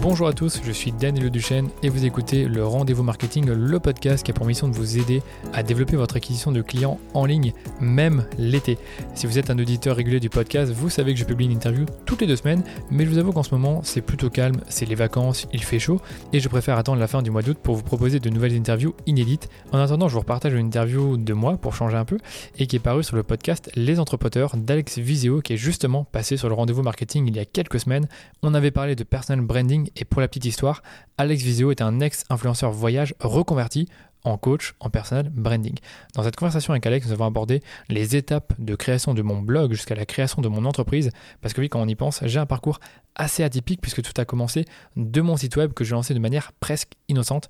Bonjour à tous, je suis Daniel Duchesne et vous écoutez le Rendez-vous Marketing, le podcast qui a pour mission de vous aider à développer votre acquisition de clients en ligne, même l'été. Si vous êtes un auditeur régulier du podcast, vous savez que je publie une interview toutes les deux semaines, mais je vous avoue qu'en ce moment c'est plutôt calme, c'est les vacances, il fait chaud et je préfère attendre la fin du mois d'août pour vous proposer de nouvelles interviews inédites. En attendant, je vous repartage une interview de moi pour changer un peu et qui est parue sur le podcast Les Entrepoteurs d'Alex Viseo qui est justement passé sur le Rendez-vous Marketing il y a quelques semaines. On avait parlé de personal branding et pour la petite histoire, Alex Viseo est un ex-influenceur voyage reconverti en coach en personal branding. Dans cette conversation avec Alex, nous avons abordé les étapes de création de mon blog jusqu'à la création de mon entreprise. Parce que oui, quand on y pense, j'ai un parcours assez atypique puisque tout a commencé de mon site web que j'ai lancé de manière presque innocente.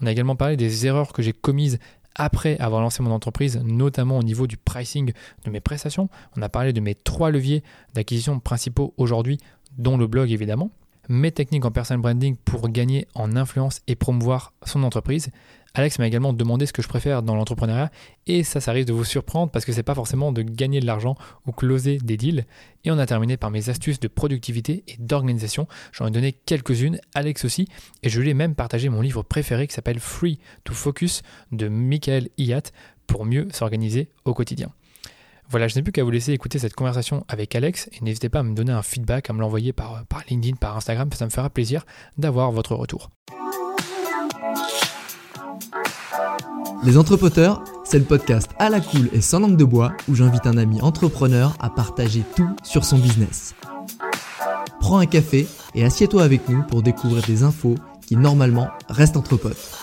On a également parlé des erreurs que j'ai commises après avoir lancé mon entreprise, notamment au niveau du pricing de mes prestations. On a parlé de mes trois leviers d'acquisition principaux aujourd'hui, dont le blog évidemment mes techniques en personal branding pour gagner en influence et promouvoir son entreprise. Alex m'a également demandé ce que je préfère dans l'entrepreneuriat et ça, ça risque de vous surprendre parce que c'est pas forcément de gagner de l'argent ou closer des deals. Et on a terminé par mes astuces de productivité et d'organisation. J'en ai donné quelques-unes, Alex aussi, et je lui ai même partagé mon livre préféré qui s'appelle Free to Focus de Michael Iat pour mieux s'organiser au quotidien. Voilà, je n'ai plus qu'à vous laisser écouter cette conversation avec Alex et n'hésitez pas à me donner un feedback, à me l'envoyer par, par LinkedIn, par Instagram, ça me fera plaisir d'avoir votre retour. Les Entrepoteurs, c'est le podcast à la cool et sans langue de bois où j'invite un ami entrepreneur à partager tout sur son business. Prends un café et assieds-toi avec nous pour découvrir des infos qui normalement restent entre potes.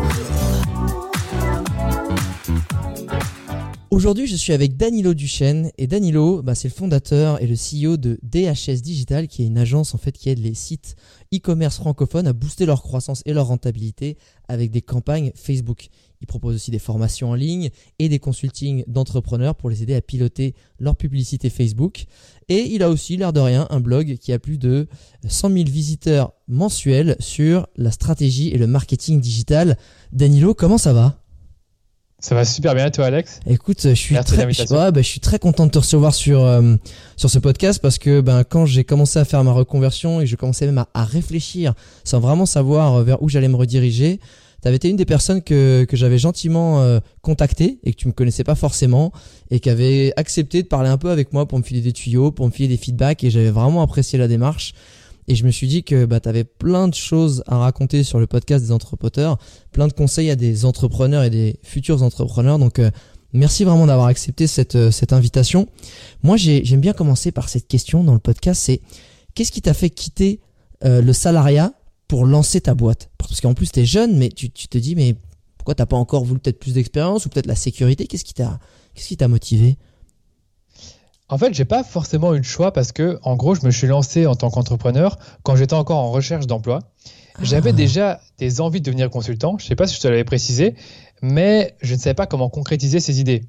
Aujourd'hui, je suis avec Danilo Duchesne et Danilo, bah, c'est le fondateur et le CEO de DHS Digital, qui est une agence en fait qui aide les sites e-commerce francophones à booster leur croissance et leur rentabilité avec des campagnes Facebook. Il propose aussi des formations en ligne et des consultings d'entrepreneurs pour les aider à piloter leur publicité Facebook. Et il a aussi, l'air de rien, un blog qui a plus de 100 000 visiteurs mensuels sur la stratégie et le marketing digital. Danilo, comment ça va? Ça va super bien, toi, Alex? Écoute, je suis très, je, bah, je suis très content de te recevoir sur euh, sur ce podcast parce que ben quand j'ai commencé à faire ma reconversion et je commençais même à, réfléchir sans vraiment savoir euh, vers où j'allais me rediriger, tu avais été une des personnes que que j'avais gentiment euh, contacté et que tu me connaissais pas forcément et qui avait accepté de parler un peu avec moi pour me filer des tuyaux, pour me filer des feedbacks et j'avais vraiment apprécié la démarche. Et je me suis dit que bah, tu avais plein de choses à raconter sur le podcast des entrepreneurs, plein de conseils à des entrepreneurs et des futurs entrepreneurs. Donc, euh, merci vraiment d'avoir accepté cette, euh, invitation. Moi, j'aime bien commencer par cette question dans le podcast, c'est qu'est-ce qui t'a fait quitter euh, le salariat pour lancer ta boîte? Parce qu'en plus, tu es jeune, mais tu, te dis, mais pourquoi t'as pas encore voulu peut-être plus d'expérience ou peut-être la sécurité? Qu'est-ce qui t'a motivé? En fait, j'ai pas forcément eu le choix parce que, en gros, je me suis lancé en tant qu'entrepreneur quand j'étais encore en recherche d'emploi. J'avais ah. déjà des envies de devenir consultant. Je sais pas si je te l'avais précisé, mais je ne savais pas comment concrétiser ces idées.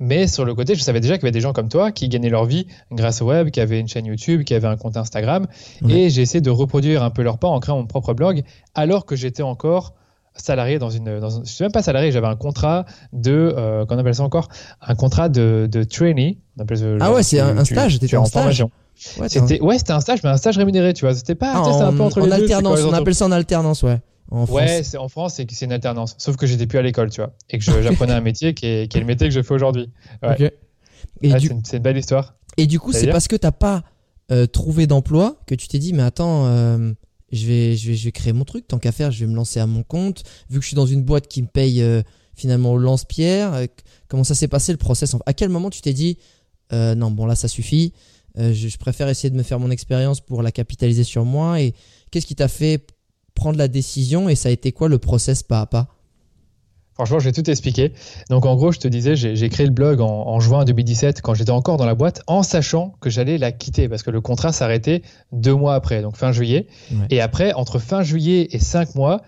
Mais sur le côté, je savais déjà qu'il y avait des gens comme toi qui gagnaient leur vie grâce au web, qui avaient une chaîne YouTube, qui avaient un compte Instagram. Et j'ai essayé de reproduire un peu leur pas en créant mon propre blog, alors que j'étais encore salarié dans une, dans une, je suis même pas salarié, j'avais un contrat de, euh, qu'on appelle ça encore, un contrat de, de trainee. ah ouais, c'est un, stage, tu, en, formation. Ouais, c'était ouais, c'était un stage, mais un stage rémunéré, tu vois. C'était pas, ah, en, un peu entre en les alternance. on appelle ça en alternance, ouais. En. Ouais, c'est en France, c'est c'est une alternance. Sauf que j'étais plus à l'école, tu vois, et que j'apprenais un métier qui est, qui est, le métier que je fais aujourd'hui. Ouais. Du... c'est une, belle histoire. Et du coup, c'est parce que t'as pas euh, trouvé d'emploi que tu t'es dit, mais attends, euh, je vais, je vais, je vais créer mon truc. Tant qu'à faire, je vais me lancer à mon compte. Vu que je suis dans une boîte qui me paye, euh, finalement au lance-pierre Comment ça s'est passé le process À quel moment tu t'es dit non, bon là ça suffit, je, préfère essayer de me faire mon expérience pour la capitaliser sur moi Et qu'est-ce qui t'a fait prendre la décision et ça a été quoi le process pas à pas? Franchement, je vais tout expliquer. Donc, en gros, je te disais, j'ai créé le blog en, juin 2017 quand j'étais encore dans la boîte, en sachant que j'allais la quitter parce que le contrat s'arrêtait deux mois après, donc fin juillet. Et après, entre fin juillet et cinq mois,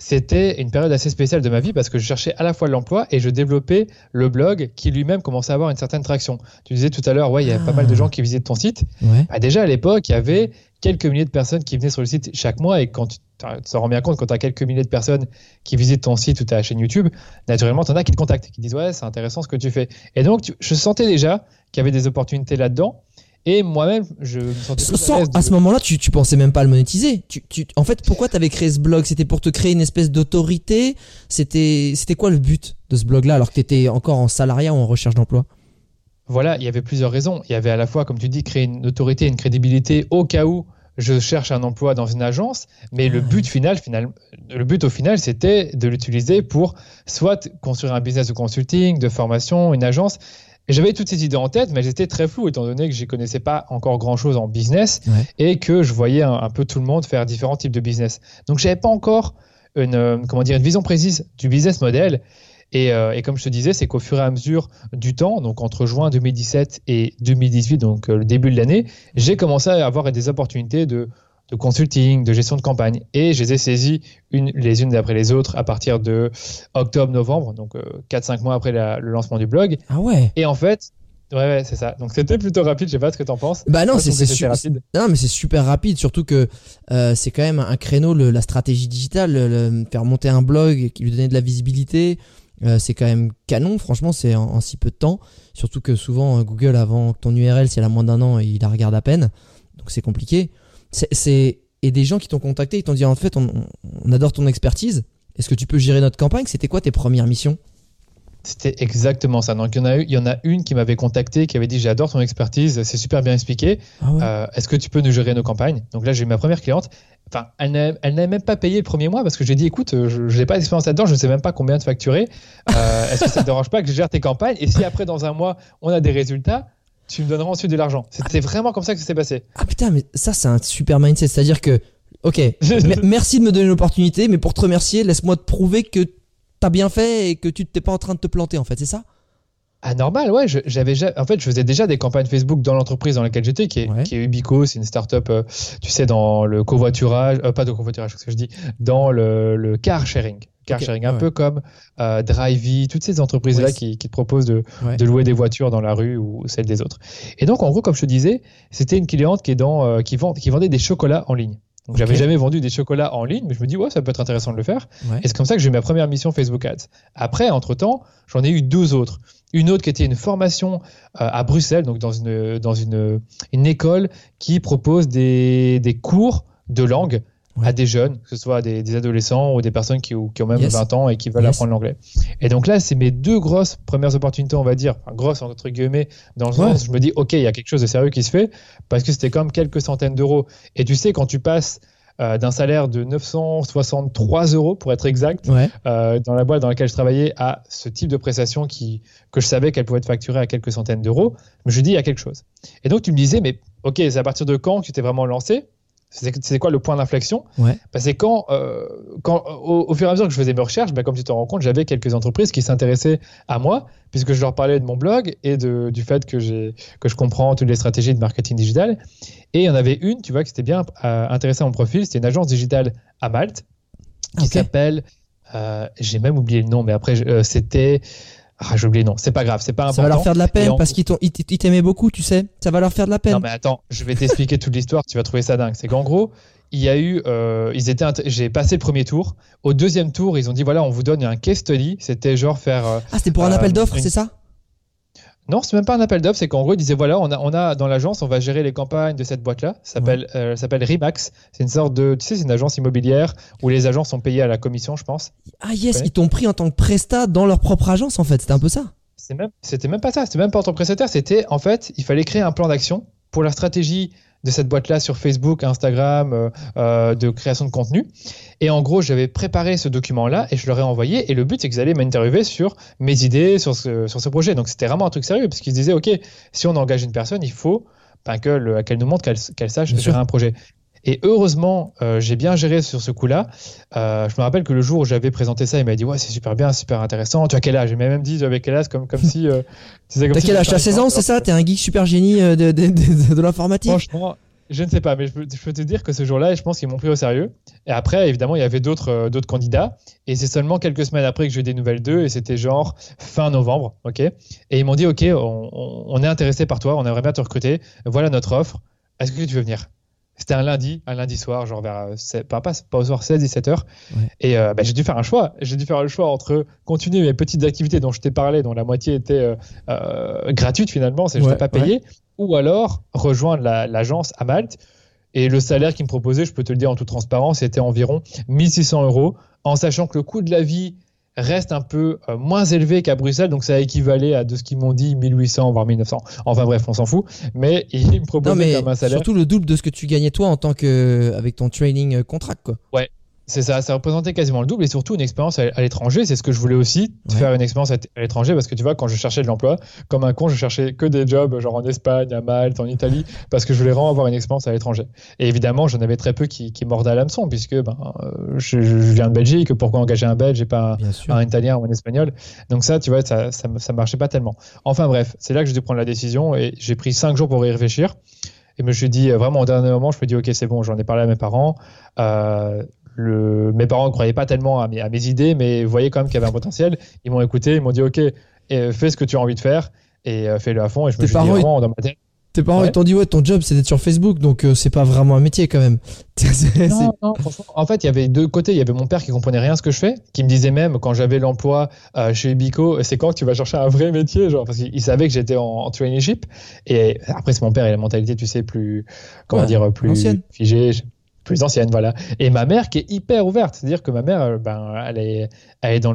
c'était une période assez spéciale de ma vie parce que je cherchais à la fois l'emploi et je développais le blog qui lui-même commençait à avoir une certaine traction. Tu disais tout à l'heure, ouais, il y a pas mal de ah. gens qui visitent ton site. Bah, déjà à l'époque, il y avait quelques milliers de personnes qui venaient sur le site chaque mois et quand tu te rends bien compte, quand tu as quelques milliers de personnes qui visitent ton site ou ta chaîne YouTube, naturellement, tu en as qui te contactent, qui disent ouais, c'est intéressant ce que tu fais. Et donc, je sentais déjà qu'il y avait des opportunités là-dedans. Et moi-même, je me sentais à, ce moment-là, tu, tu pensais même pas à le monétiser. Tu, tu, en fait, pourquoi tu avais créé ce blog? C'était pour te créer une espèce d'autorité? C'était quoi le but de ce blog-là alors que tu étais encore en salariat ou en recherche d'emploi? Voilà, il y avait plusieurs raisons. Il y avait à la fois, comme tu dis, créer une autorité, une crédibilité au cas où je cherche un emploi dans une agence, mais le but final, final, le but au final, c'était de l'utiliser pour soit construire un business de consulting, de formation, une agence. Et j'avais toutes ces idées en tête, mais j'étais très flou étant donné que je connaissais pas encore grand chose en business et que je voyais un, peu tout le monde faire différents types de business. Donc j'avais pas encore une, euh, comment dire, une vision précise du business model. Euh, et, comme je te disais, c'est qu'au fur et à mesure du temps, donc entre juin 2017 et 2018, donc euh, le début de l'année, j'ai commencé à avoir des opportunités de, consulting, de gestion de campagne. Et je les ai saisies une, les unes après les autres à partir de octobre-novembre, donc 4-5 euh, mois après le lancement du blog. Ah ouais Et en fait, Ouais, ouais c'est ça. Donc c'était plutôt rapide. Je sais pas ce que tu en penses. Bah non, c'est super rapide. Non, mais c'est super rapide. Surtout que c'est quand même un créneau, la stratégie digitale, faire monter un blog qui lui donner de la visibilité, euh, c'est quand même canon, franchement, c'est en, si peu de temps. Surtout que souvent, euh, Google, avant ton URL, si elle a moins d'un an, il la regarde à peine. Donc c'est compliqué. C'est, et des gens qui t'ont contacté, ils t'ont dit en fait, on, on adore ton expertise. Est-ce que tu peux gérer notre campagne? C'était quoi tes premières missions? C'était exactement ça. Donc il y en a, il y en a une qui m'avait contacté, qui avait dit j'adore ton expertise, c'est super bien expliqué. Ah euh, est-ce que tu peux nous gérer nos campagnes? Donc là j'ai eu ma première cliente. Enfin, elle n'a même pas payé le premier mois parce que j'ai dit écoute, je n'ai pas d'expérience là-dedans, je ne sais même pas combien de facturer. Euh, est-ce que ça ne te dérange pas que je gère tes campagnes? Et si après dans un mois on a des résultats, tu me donneras ensuite de l'argent. C'était vraiment comme ça que ça s'est passé. Ah putain, mais ça c'est un super mindset, c'est-à-dire que ok, merci de me donner l'opportunité, mais pour te remercier, laisse-moi te prouver que t'as bien fait et que tu t'es pas en train de te planter en fait, c'est ça? Ah normal, ouais. J'avais, en fait, je faisais déjà des campagnes Facebook dans l'entreprise dans laquelle j'étais, qui est, qui est Ubico, c'est une startup, euh, tu sais, dans le covoiturage, euh, pas de covoiturage, ce que je dis, dans le, le car sharing. Car sharing, un peu comme euh, Drivey, toutes ces entreprises-là qui, qui, te proposent de, de, louer des voitures dans la rue ou celles des autres. Et donc, en gros, comme je te disais, c'était une cliente qui, est dans, euh, qui, vend, qui vendait des chocolats en ligne. Donc j'avais jamais vendu des chocolats en ligne, mais je me dis ouais ça peut être intéressant de le faire. Et c'est comme ça que j'ai eu ma première mission Facebook Ads. Après, entre temps, j'en ai eu deux autres. Une autre qui était une formation euh, à Bruxelles, donc dans une dans une, une école qui propose des, des cours de langue à des jeunes, que ce soit des, des, adolescents ou des personnes qui, qui ont même 20 ans et qui veulent apprendre l'anglais. Et donc là, c'est mes deux grosses premières opportunités, on va dire, enfin, grosses entre guillemets, dans le sens où je me dis, OK, il y a quelque chose de sérieux qui se fait, parce que c'était comme quelques centaines d'euros. Et tu sais, quand tu passes euh, d'un salaire de 963 euros, pour être exact, euh, dans la boîte dans laquelle je travaillais, à ce type de prestation qui, que je savais qu'elle pouvait être facturée à quelques centaines d'euros, je me dis, il y a quelque chose. Et donc, tu me disais, mais OK, c'est à partir de quand tu t'es vraiment lancé? C'est quoi le point d'inflexion? Ouais. Bah, c'est quand, euh, quand au, fur et à mesure que je faisais mes recherches, bah, comme tu te rends compte, j'avais quelques entreprises qui s'intéressaient à moi, puisque je leur parlais de mon blog et de, du fait que, que je comprends toutes les stratégies de marketing digital. Et il y en avait une, tu vois, qui était bien euh, intéressée à mon profil, c'était une agence digitale à Malte, qui s'appelle, euh, j'ai même oublié le nom, mais après, c'était ah, j'ai oublié, non, c'est pas grave, c'est pas important. Ça va leur faire de la peine parce qu'ils t'aimaient beaucoup, tu sais. Ça va leur faire de la peine. Non, mais attends, je vais t'expliquer toute l'histoire, tu vas trouver ça dingue. C'est qu'en gros, il y a eu, euh, ils étaient, j'ai passé le premier tour. Au deuxième tour, ils ont dit voilà, on vous donne un case study. C'était genre faire. Euh, ah, c'était pour un appel euh, d'offres, c'est ça? Non, c'est même pas un appel d'offres, c'est qu'en gros, ils disaient voilà, on a, on a dans l'agence, on va gérer les campagnes de cette boîte-là. Ça s'appelle, euh, s'appelle Remax. C'est une sorte de, tu sais, c'est une agence immobilière où les agents sont payés à la commission, je pense. Ah yes, ils t'ont pris en tant que prestat dans leur propre agence, en fait. C'était un peu ça. C'était même, c'était même pas ça. C'était même pas en tant que prestataire. C'était en fait, il fallait créer un plan d'action pour la stratégie de cette boîte-là sur Facebook, Instagram, euh, euh, de création de contenu. Et en gros, j'avais préparé ce document-là et je leur ai envoyé. Et le but, c'est qu'ils allaient m'interviewer sur mes idées, sur ce, sur ce projet. Donc c'était vraiment un truc sérieux parce qu'ils se disaient, OK, si on engage une personne, il faut ben, qu'elle nous montre qu'elle sache gérer un projet. Et heureusement, euh, j'ai bien géré sur ce coup-là. Euh, je me rappelle que le jour où j'avais présenté ça, il m'a dit Ouais, c'est super bien, super intéressant. Tu as quel âge? Il m'a même dit J'avais quel âge? Comme, comme si. Euh, T'as quel âge? T'as 16 ans, c'est ça? T'es un geek super génie de, de, de, de l'informatique? Franchement, je ne sais pas, mais je peux, je peux te dire que ce jour-là, je pense qu'ils m'ont pris au sérieux. Et après, évidemment, il y avait d'autres d'autres candidats. Et c'est seulement quelques semaines après que j'ai eu des nouvelles d'eux. Et c'était genre fin novembre. ok? Et ils m'ont dit Ok, on, on est intéressé par toi, on aimerait bien te recruter. Voilà notre offre. Est-ce que tu veux venir? C'était un lundi, un lundi soir, genre vers euh, pas, pas, pas au soir 16-17 heures. Et euh, bah, j'ai dû faire un choix. J'ai dû faire le choix entre continuer mes petites activités dont je t'ai parlé, dont la moitié était euh, gratuite finalement, c'est je n'ai pas payé, ou alors rejoindre l'agence à Malte. Et le salaire qu'ils me proposait, je peux te le dire en toute transparence, c'était environ 1600 euros, en sachant que le coût de la vie reste un peu euh, moins élevé qu'à Bruxelles, donc ça équivalait à de ce qu'ils m'ont dit 1800 voire 1900. Enfin bref, on s'en fout. Mais ils me proposaient comme un salaire. Surtout le double de ce que tu gagnais toi en tant que avec ton training euh, contract quoi. Ouais, c'est ça, ça représentait quasiment le double et surtout une expérience à l'étranger. C'est ce que je voulais aussi, faire une expérience à l'étranger parce que tu vois, quand je cherchais de l'emploi, comme un con, je cherchais que des jobs genre en Espagne, à Malte, en Italie, parce que je voulais vraiment avoir une expérience à l'étranger. Et évidemment, j'en avais très peu qui, qui mordaient à l'hameçon puisque ben, euh, je, viens de Belgique, pourquoi engager un Belge et pas un, Italien ou un Espagnol? Donc ça, tu vois, ça, ça, ça marchait pas tellement. Enfin bref, c'est là que j'ai dû prendre la décision et j'ai pris cinq jours pour y réfléchir. Et je me suis dit, vraiment, au dernier moment, je me dis, OK, c'est bon, j'en ai parlé à mes parents. Euh, mes parents ne croyaient pas tellement à mes, idées, mais voyaient quand même qu'il y avait un potentiel. Ils m'ont écouté, ils m'ont dit Ok, fais ce que tu as envie de faire et euh, fais-le à fond. Et je me suis dit vraiment dans ma tête. Tes parents t'ont dit ouais ton job c'est d'être sur Facebook donc euh, c'est pas vraiment un métier quand même. non, non, en fait il y avait deux côtés. Il y avait mon père qui comprenait rien à ce que je fais, qui me disait même quand j'avais l'emploi euh, chez Ubico, c'est quand que tu vas chercher un vrai métier genre parce qu'il savait que j'étais en, traineeship et après c'est mon père et la mentalité tu sais plus comment dire plus figée plus ancienne, voilà. Et ma mère qui est hyper ouverte, c'est-à-dire que ma mère, euh, ben, elle est, elle est dans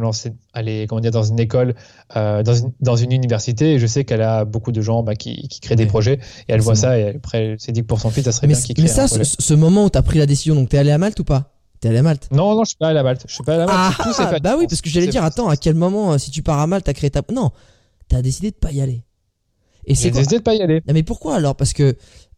elle est comment dire dans une école, euh, dans, une, dans une université, et je sais qu'elle a beaucoup de gens ben, qui, qui, créent des projets, et elle voit ça, et après, elle s'est dit que pour son fils, ça serait bien qu'il crée. Mais ça, ce, moment où tu as pris la décision, donc tu es allé à Malte ou pas? T'es allé à Malte? Non, non, je suis pas allé à Malte. Je suis pas allé à Malte. Ah, bah oui, parce que j'allais dire, attends, à quel moment, euh, si tu pars à Malte, t'as créé ta. Non, t'as décidé de pas y aller. Et c'est décidé de pas y aller. mais pourquoi alors? Parce que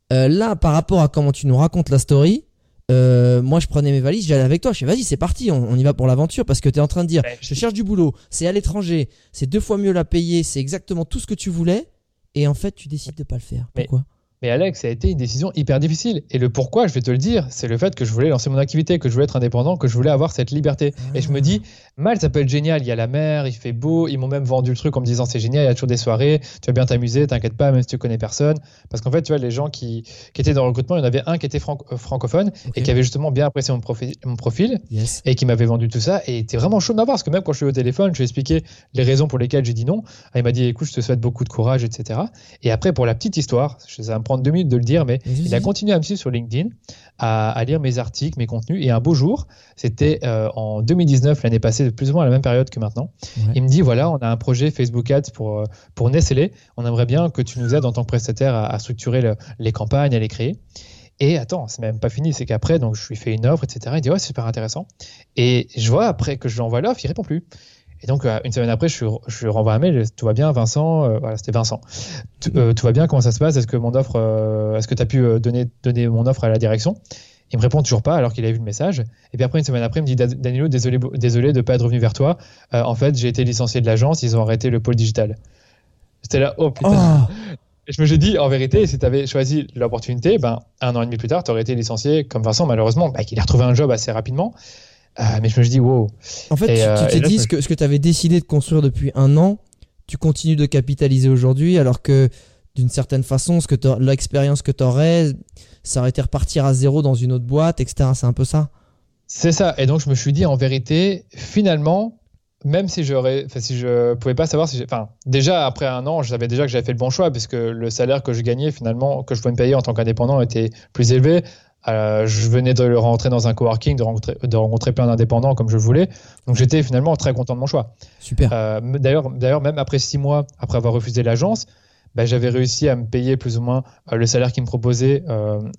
là, par rapport à comment tu nous racontes la story, euh, moi je prenais mes valises, j'allais avec toi, je dis vas-y c'est parti, on, y va pour l'aventure parce que tu es en train de dire je cherche du boulot, c'est à l'étranger, c'est deux fois mieux la payer, c'est exactement tout ce que tu voulais et en fait tu décides de pas le faire. Pourquoi? mais Alex, ça a été une décision hyper difficile. Et le pourquoi, je vais te le dire, c'est le fait que je voulais lancer mon activité, que je voulais être indépendant, que je voulais avoir cette liberté. Et je me dis, mal, ça peut être génial. Il y a la mer, il fait beau. Ils m'ont même vendu le truc en me disant, c'est génial, il y a toujours des soirées, tu vas bien t'amuser, t'inquiète pas, même si tu connais personne. Parce qu'en fait, tu vois, les gens qui, qui, étaient dans le recrutement, il y en avait un qui était euh, francophone et qui avait justement bien apprécié mon profil, mon profil et qui m'avait vendu tout ça. Et était vraiment chaud de m'avoir. Parce que même quand je suis au téléphone, je lui ai expliqué les raisons pour lesquelles j'ai dit non. il m'a dit, écoute, je te souhaite beaucoup de courage, etc. Et après, pour la petite histoire, ça va me prendre deux minutes de le dire, mais il a continué à me suivre sur LinkedIn, à, lire mes articles, mes contenus. Et un beau jour, c'était euh, en 2019, l'année passée, plus ou moins à la même période que maintenant, il me dit voilà, on a un projet Facebook Ads pour, euh, pour Nestlé. On aimerait bien que tu nous aides en tant que prestataire à, structurer les campagnes, à les créer. Et attends, c'est même pas fini, c'est qu'après, donc je lui fais une offre, etc. Il dit ouais, c'est super intéressant. Et je vois après que je lui envoie l'offre, il répond plus. Et donc, euh, une semaine après, je, renvoie un mail, tout va bien, Vincent, euh, voilà, c'était Vincent. Euh, tout va bien, comment ça se passe? Est-ce que mon offre, est-ce que tu as pu donner, donner mon offre à la direction? Il me répond toujours pas alors qu'il a vu le message. Et puis après, une semaine après, il me dit Danilo, désolé, désolé de ne pas être revenu vers toi. en fait, j'ai été licencié de l'agence, ils ont arrêté le pôle digital. J'étais là, oh putain. Oh. Et je me suis dit, en vérité, si tu avais choisi l'opportunité, ben, un an et demi plus tard, tu aurais été licencié comme Vincent, malheureusement, bah, qu'il a retrouvé un job assez rapidement. Ah, mais je me dit, wow. En fait, tu euh, t'es dit ce que, ce que tu avais décidé de construire depuis un an, tu continues de capitaliser aujourd'hui, alors que d'une certaine façon, ce que l'expérience que tu aurais, ça aurait été repartir à zéro dans une autre boîte, etc. C'est un peu ça C'est ça. Et donc, je me suis dit, en vérité, finalement, même si je pouvais pas savoir si, enfin, déjà après un an, je savais déjà que j'avais fait le bon choix puisque le salaire que je gagnais finalement, que je pouvais me payer en tant qu'indépendant, était plus élevé. Euh, je venais de rentrer dans un coworking, de rencontrer, de rencontrer plein d'indépendants comme je voulais. Donc j'étais finalement très content de mon choix. Super. Euh, d'ailleurs, d'ailleurs, même après six mois, après avoir refusé l'agence, bah, j'avais réussi à me payer plus ou moins le salaire qu'ils me proposaient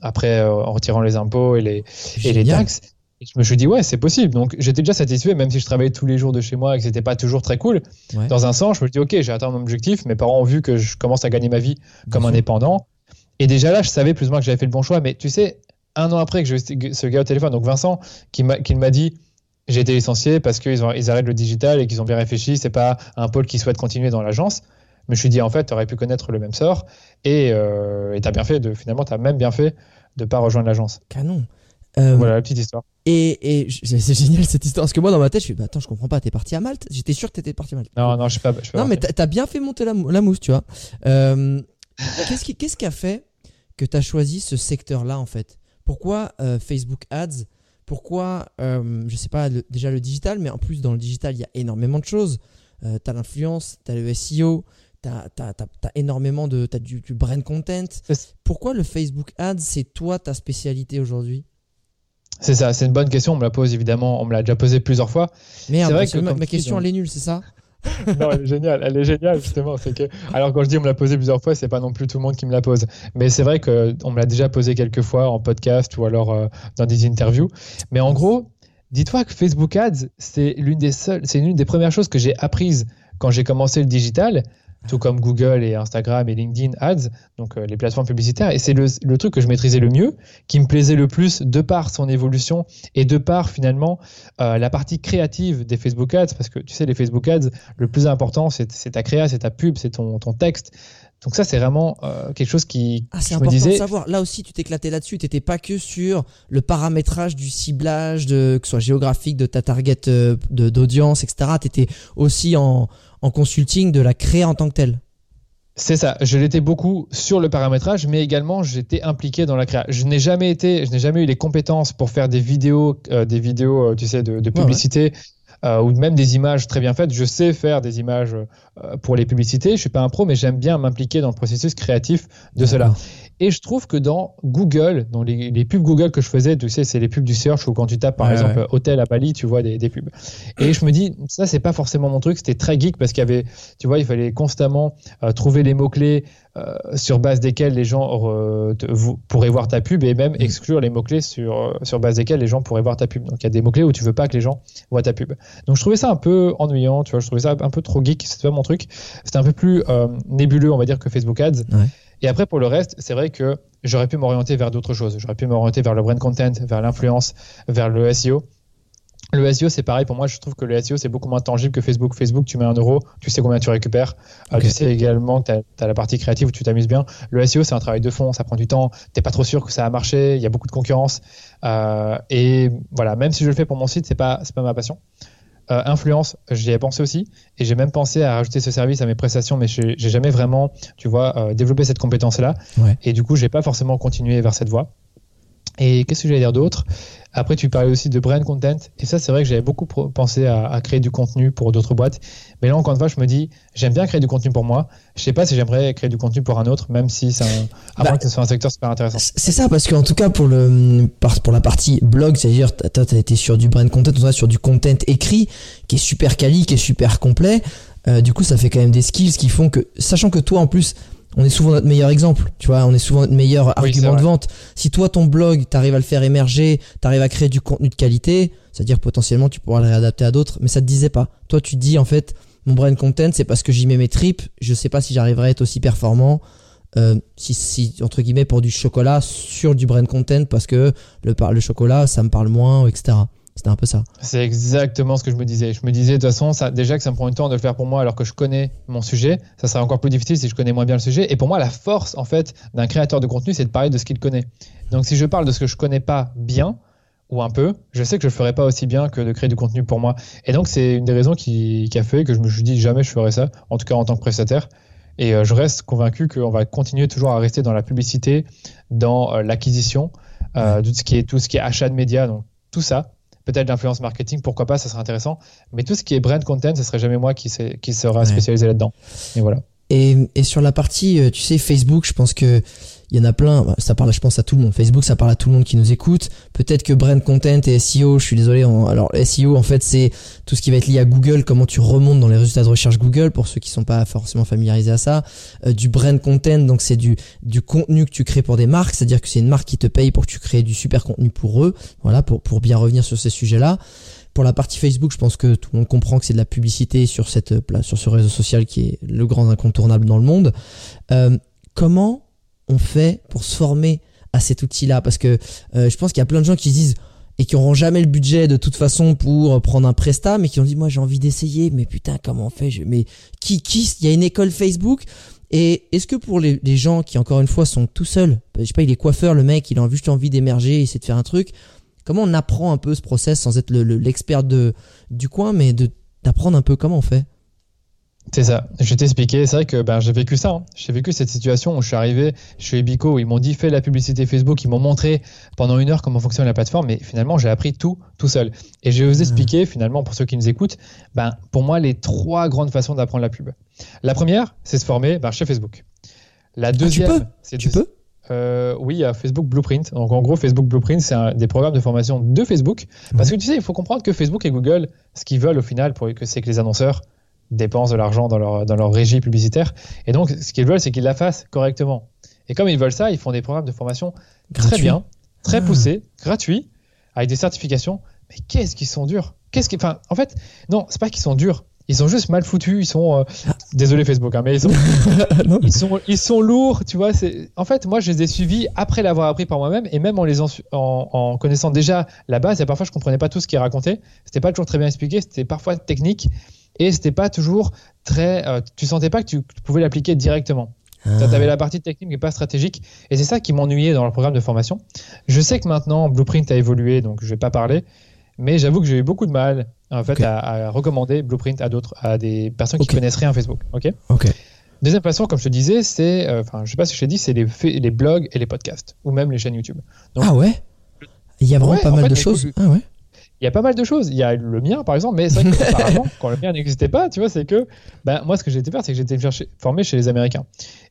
après en retirant les impôts et les, et les taxes. Et je me suis dit, ouais, c'est possible. Donc, j'étais déjà satisfait, même si je travaillais tous les jours de chez moi et que c'était pas toujours très cool. Dans un sens, je me dis, ok, j'ai atteint mon objectif. Mes parents ont vu que je commence à gagner ma vie comme indépendant. Et déjà là, je savais plus ou moins que j'avais fait le bon choix. Mais tu sais, un an après que j'ai ce gars au téléphone, donc Vincent, qui m'a dit, j'ai été licencié parce qu'ils ils arrêtent le digital et qu'ils ont bien réfléchi. C'est pas un pôle qui souhaite continuer dans l'agence. Mais je me suis dit, en fait, tu aurais pu connaître le même sort. Et euh, tu as bien fait, de, finalement, tu as même bien fait de pas rejoindre l'agence. Canon. Euh, voilà la petite histoire. Et, et c'est génial cette histoire. Parce que moi, dans ma tête, je suis, bah, attends, je comprends pas, t'es parti à Malte? J'étais sûr que t'étais parti à Malte. Non, non, je suis pas. Je non, mais t'as bien fait monter la, la mousse, tu vois. Euh, qu'est-ce qui, qu'est-ce qui a fait que t'as choisi ce secteur-là, en fait? Pourquoi euh, Facebook Ads? Pourquoi, je sais pas, déjà le digital, mais en plus, dans le digital, il y a énormément de choses. t'as l'influence, t'as le SEO, t'as as, as, énormément de. T'as du, du brand content. Pourquoi le Facebook Ads, c'est toi ta spécialité aujourd'hui? C'est ça, c'est une bonne question. On me la pose évidemment, on me l'a déjà posé plusieurs fois. Mais vrai que, ma, question, elle est nulle, c'est ça? non, elle est géniale, elle est géniale justement. C'est que, alors quand je dis on me l'a posé plusieurs fois, c'est pas non plus tout le monde qui me la pose, mais c'est vrai qu'on me l'a déjà posé quelques fois en podcast ou alors euh, dans des interviews. Mais en gros, dis-toi que Facebook Ads, c'est l'une des seules, c'est l'une des premières choses que j'ai apprises quand j'ai commencé le digital tout comme Google et Instagram et LinkedIn Ads, donc euh, les plateformes publicitaires. Et c'est le, truc que je maîtrisais le mieux, qui me plaisait le plus de par son évolution et de par finalement euh, la partie créative des Facebook Ads, parce que tu sais, les Facebook Ads, le plus important, c'est ta créa, c'est ta pub, c'est ton, ton texte. Donc ça, c'est vraiment euh, quelque chose qui. Ah, c'est important de savoir. Là aussi, tu t'éclatais là-dessus. Tu n'étais pas que sur le paramétrage du ciblage, de, que ce soit géographique, de ta target d'audience, etc. Tu étais aussi en, en consulting de la créer en tant que telle. C'est ça. Je l'étais beaucoup sur le paramétrage, mais également j'étais impliqué dans la création. Je n'ai jamais été, je n'ai jamais eu les compétences pour faire des vidéos, euh, des vidéos, euh, tu sais, de, publicité. Euh, ou même des images très bien faites. Je sais faire des images pour les publicités. Je suis pas un pro, mais j'aime bien m'impliquer dans le processus créatif de cela. Et je trouve que dans Google, dans les, les, pubs Google que je faisais, tu sais, c'est les pubs du search où quand tu tapes par exemple hôtel à Bali, tu vois des, des, pubs. Et je me dis, ça, c'est pas forcément mon truc. C'était très geek parce qu'il y avait, tu vois, il fallait constamment euh, trouver les mots-clés euh, sur base desquels les gens pourraient voir ta pub et même mm. exclure les mots-clés sur, euh, sur base desquels les gens pourraient voir ta pub. Donc il y a des mots-clés où tu veux pas que les gens voient ta pub. Donc je trouvais ça un peu ennuyant, tu vois, je trouvais ça un peu trop geek. C'était pas mon truc. C'était un peu plus nébuleux, on va dire, que Facebook Ads. Ouais. Et après, pour le reste, c'est vrai que j'aurais pu m'orienter vers d'autres choses. J'aurais pu m'orienter vers le brand content, vers l'influence, vers le SEO. Le SEO, c'est pareil pour moi. Je trouve que le SEO, c'est beaucoup moins tangible que Facebook. Facebook, tu mets un euro, tu sais combien tu récupères. Euh, tu sais également que tu as, la partie créative où tu t'amuses bien. Le SEO, c'est un travail de fond, ça prend du temps. Tu pas trop sûr que ça a marché. Il y a beaucoup de concurrence. Euh, et voilà, même si je le fais pour mon site, c'est pas, pas ma passion. Euh, influence, j'y ai pensé aussi, et j'ai même pensé à rajouter ce service à mes prestations, mais j'ai jamais vraiment, tu vois, euh, développé cette compétence-là. Et du coup, j'ai pas forcément continué vers cette voie. Et qu'est-ce que j'allais dire d'autre? Après, tu parlais aussi de brand content. Et ça, c'est vrai que j'avais beaucoup pensé à, créer du contenu pour d'autres boîtes. Mais là, encore une fois, je me dis, j'aime bien créer du contenu pour moi. Je sais pas si j'aimerais créer du contenu pour un autre, même si c'est un, bah, que ce soit un secteur super intéressant. C'est ça, parce qu'en tout cas, pour, le, pour la partie blog, c'est-à-dire, tu as été sur du brand content, on sur du content écrit, qui est super quali, qui est super complet. Euh, du coup, ça fait quand même des skills qui font que, sachant que toi, en plus, on est souvent notre meilleur exemple, tu vois, on est souvent notre meilleur argument de vente. Si toi, ton blog, t'arrives à le faire émerger, t'arrives à créer du contenu de qualité, c'est-à-dire potentiellement tu pourras le réadapter à d'autres, mais ça te disait pas. Toi, tu dis en fait, mon brand content, c'est parce que j'y mets mes tripes, je sais pas si j'arriverai à être aussi performant, euh, si, si, entre guillemets, pour du chocolat sur du brand content, parce que le, le chocolat, ça me parle moins, etc. C'était un peu ça. C'est exactement ce que je me disais. Je me disais, de toute façon, ça, déjà que ça me prend du temps de le faire pour moi alors que je connais mon sujet, ça serait encore plus difficile si je connais moins bien le sujet. Et pour moi, la force, en fait, d'un créateur de contenu, c'est de parler de ce qu'il connaît. Donc, si je parle de ce que je connais pas bien, ou un peu, je sais que je le ferai pas aussi bien que de créer du contenu pour moi. Et donc, c'est une des raisons qui, a fait que je me suis dit jamais je ferai ça, en tout cas en tant que prestataire. Et euh, je reste convaincu qu'on va continuer toujours à rester dans la publicité, dans euh, l'acquisition, euh, tout ce qui est tout ce qui est achat de médias, donc tout ça peut-être l'influence marketing, pourquoi pas, ça serait intéressant. Mais tout ce qui est brand content, ce serait jamais moi qui, qui sera spécialisé là-dedans. Et voilà. Et, et sur la partie, tu sais, Facebook, je pense que il y en a plein, bah, ça parle je pense à tout le monde. Facebook, ça parle à tout le monde qui nous écoute. Peut-être que brand content et SEO, je suis désolé, alors SEO en fait c'est tout ce qui va être lié à Google, comment tu remontes dans les résultats de recherche Google pour ceux qui sont pas forcément familiarisés à ça. Euh, du brand content, donc c'est du du contenu que tu crées pour des marques, c'est-à-dire que c'est une marque qui te paye pour que tu crées du super contenu pour eux. Voilà, pour pour bien revenir sur ces sujets-là. Pour la partie Facebook, je pense que tout le monde comprend que c'est de la publicité sur cette sur ce réseau social qui est le grand incontournable dans le monde. Euh, comment on fait pour se former à cet outil-là Parce que euh, je pense qu'il y a plein de gens qui se disent et qui auront jamais le budget de toute façon pour prendre un prestat, mais qui ont dit moi j'ai envie d'essayer, mais putain comment on fait? Mais qui qui Il y a une école Facebook. Et est-ce que pour les, gens qui encore une fois sont tout seuls, je sais pas, il est coiffeur, le mec, il a juste envie d'émerger, essayer de faire un truc. Comment on apprend un peu ce process sans être l'expert de du coin, mais de d'apprendre un peu comment on fait? C'est ça, je vais t'expliquer. C'est vrai que ben, j'ai vécu ça. Hein. J'ai vécu cette situation où je suis arrivé chez Ebico, où ils m'ont dit fais la publicité Facebook, ils m'ont montré pendant une heure comment fonctionne la plateforme, mais finalement j'ai appris tout tout seul. Et je vais vous expliquer finalement pour ceux qui nous écoutent, ben, pour moi les trois grandes façons d'apprendre la pub. La première, c'est se former ben, chez Facebook. La deuxième, c'est tu peux? Euh, oui, a Facebook Blueprint. Donc en gros, Facebook Blueprint, c'est des programmes de formation de Facebook. Parce que tu sais, il faut comprendre que Facebook et Google, ce qu'ils veulent au final, c'est que les annonceurs dépensent de l'argent dans leur, dans leur régie publicitaire. Et donc, ce qu'ils veulent, c'est qu'ils la fassent correctement. Et comme ils veulent ça, ils font des programmes de formation très bien, très ah. poussés, gratuits, avec des certifications. Mais qu'est-ce qu'ils sont durs? Qu'est-ce qui, enfin, en fait, non, c'est pas qu'ils sont durs. Ils sont juste mal foutus. Ils sont, euh, désolé Facebook, hein, mais ils sont, ils sont, ils sont lourds. Tu vois, c'est, en fait, moi, je les ai suivis après l'avoir appris par moi-même et même en les en, en, connaissant déjà la base. Et parfois, je comprenais pas tout ce qu'ils racontaient. C'était pas toujours très bien expliqué. C'était parfois technique et c'était pas toujours très. Euh, tu sentais pas que tu pouvais l'appliquer directement. Tu ah. avais la partie technique mais pas stratégique. Et c'est ça qui m'ennuyait dans le programme de formation. Je sais que maintenant, Blueprint a évolué, donc je vais pas parler. Mais j'avoue que j'ai eu beaucoup de mal en fait, à, recommander Blueprint à d'autres, à des personnes qui connaissent rien Facebook. Ok? Deuxième façon, comme je te disais, c'est, euh, enfin, je sais pas si je t'ai dit, c'est les, les, blogs et les podcasts, ou même les chaînes YouTube. ah ouais? Il y a vraiment pas mal de choses. Ah ouais il y a pas mal de choses. Il y a le mien, par exemple, mais c'est vrai que quand le mien n'existait pas, tu vois, c'est que ben, moi, ce que j'ai été faire, c'est que j'ai été formé chez les Américains.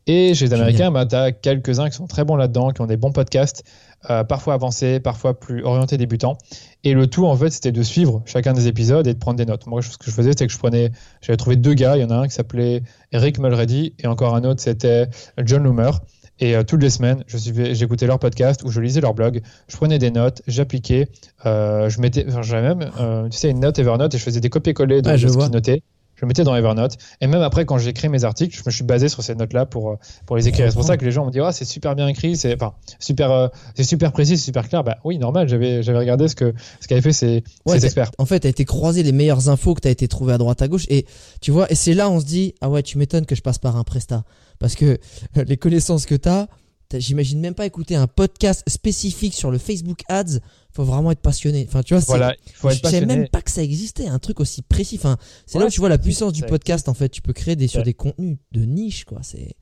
Et chez les Américains, ben, tu as quelques-uns qui sont très bons là-dedans, qui ont des bons podcasts, euh, parfois avancés, parfois plus orientés débutants. Et le tout, en fait, c'était de suivre chacun des épisodes et de prendre des notes. Moi, ce que je faisais, c'était que je prenais, j'avais trouvé deux gars. Il y en a un qui s'appelait Eric Mulready et encore un autre, c'était John Loomer. Et euh, toutes les semaines, je suivais, j'écoutais leur podcast ou je lisais leur blog. Je prenais des notes, j'appliquais. Euh, je mettais, j'avais même, euh, tu sais, une note Evernote et je faisais des copier-coller de, ce qu'ils notaient. Je mettais dans Evernote. Et même après, quand j'écris mes articles, je me suis basé sur ces notes-là pour, pour les écrire. C'est pour ça que les gens me disent, ah, c'est super bien écrit, c'est, enfin, super, c'est super précis, c'est super clair. Bah oui, normal, j'avais, j'avais regardé ce que, ce qu'avaient fait ces, ces experts. En fait, tu as été croisé les meilleures infos que tu as été trouvé à droite à gauche. Et tu vois, et c'est là, on se dit, ah ouais, tu m'étonnes que je passe par un Presta. Parce que les connaissances que tu as, j'imagine même pas écouter un podcast spécifique sur le Facebook Ads. Faut vraiment être passionné. Enfin, tu vois, voilà, faut je savais même pas que ça existait, un truc aussi précis. Enfin, c'est là où tu vois la puissance du podcast. En fait, tu peux créer des sur des contenus de niche, quoi. C'est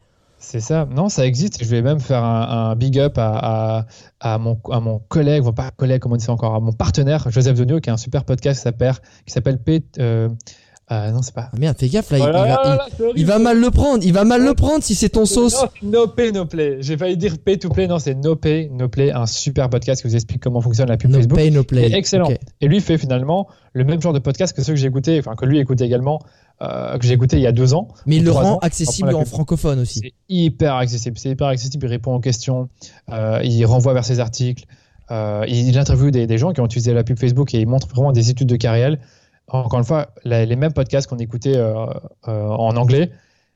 c'est ça. Non, ça existe. Je vais même faire un, big up à, à, mon, à mon collègue, enfin pas collègue, comment on dit ça encore, à mon partenaire, Joseph Donio, qui a un super podcast qui s'appelle P. Euh, euh, non, c'est pas. Ah, merde, fais gaffe là. il, va, mal le prendre. Il va mal le prendre si c'est ton sauce. No pay, no play. J'ai failli dire pay to play. Non, c'est no pay, no play. Un super podcast qui vous explique comment fonctionne la pub no Facebook. Pay, no play. excellent. Et lui fait finalement le même genre de podcast que ceux que j'ai écouté, enfin que lui écoutait également, euh, que j'ai écouté il y a deux ans. Mais il le rend accessible en francophone aussi. C'est hyper accessible. C'est hyper accessible. Il répond aux questions. Euh, il renvoie vers ses articles. il interviewe des, des gens qui ont utilisé la pub Facebook et il montre vraiment des études de carrière encore une fois, les mêmes podcasts qu'on écoutait euh, euh, en anglais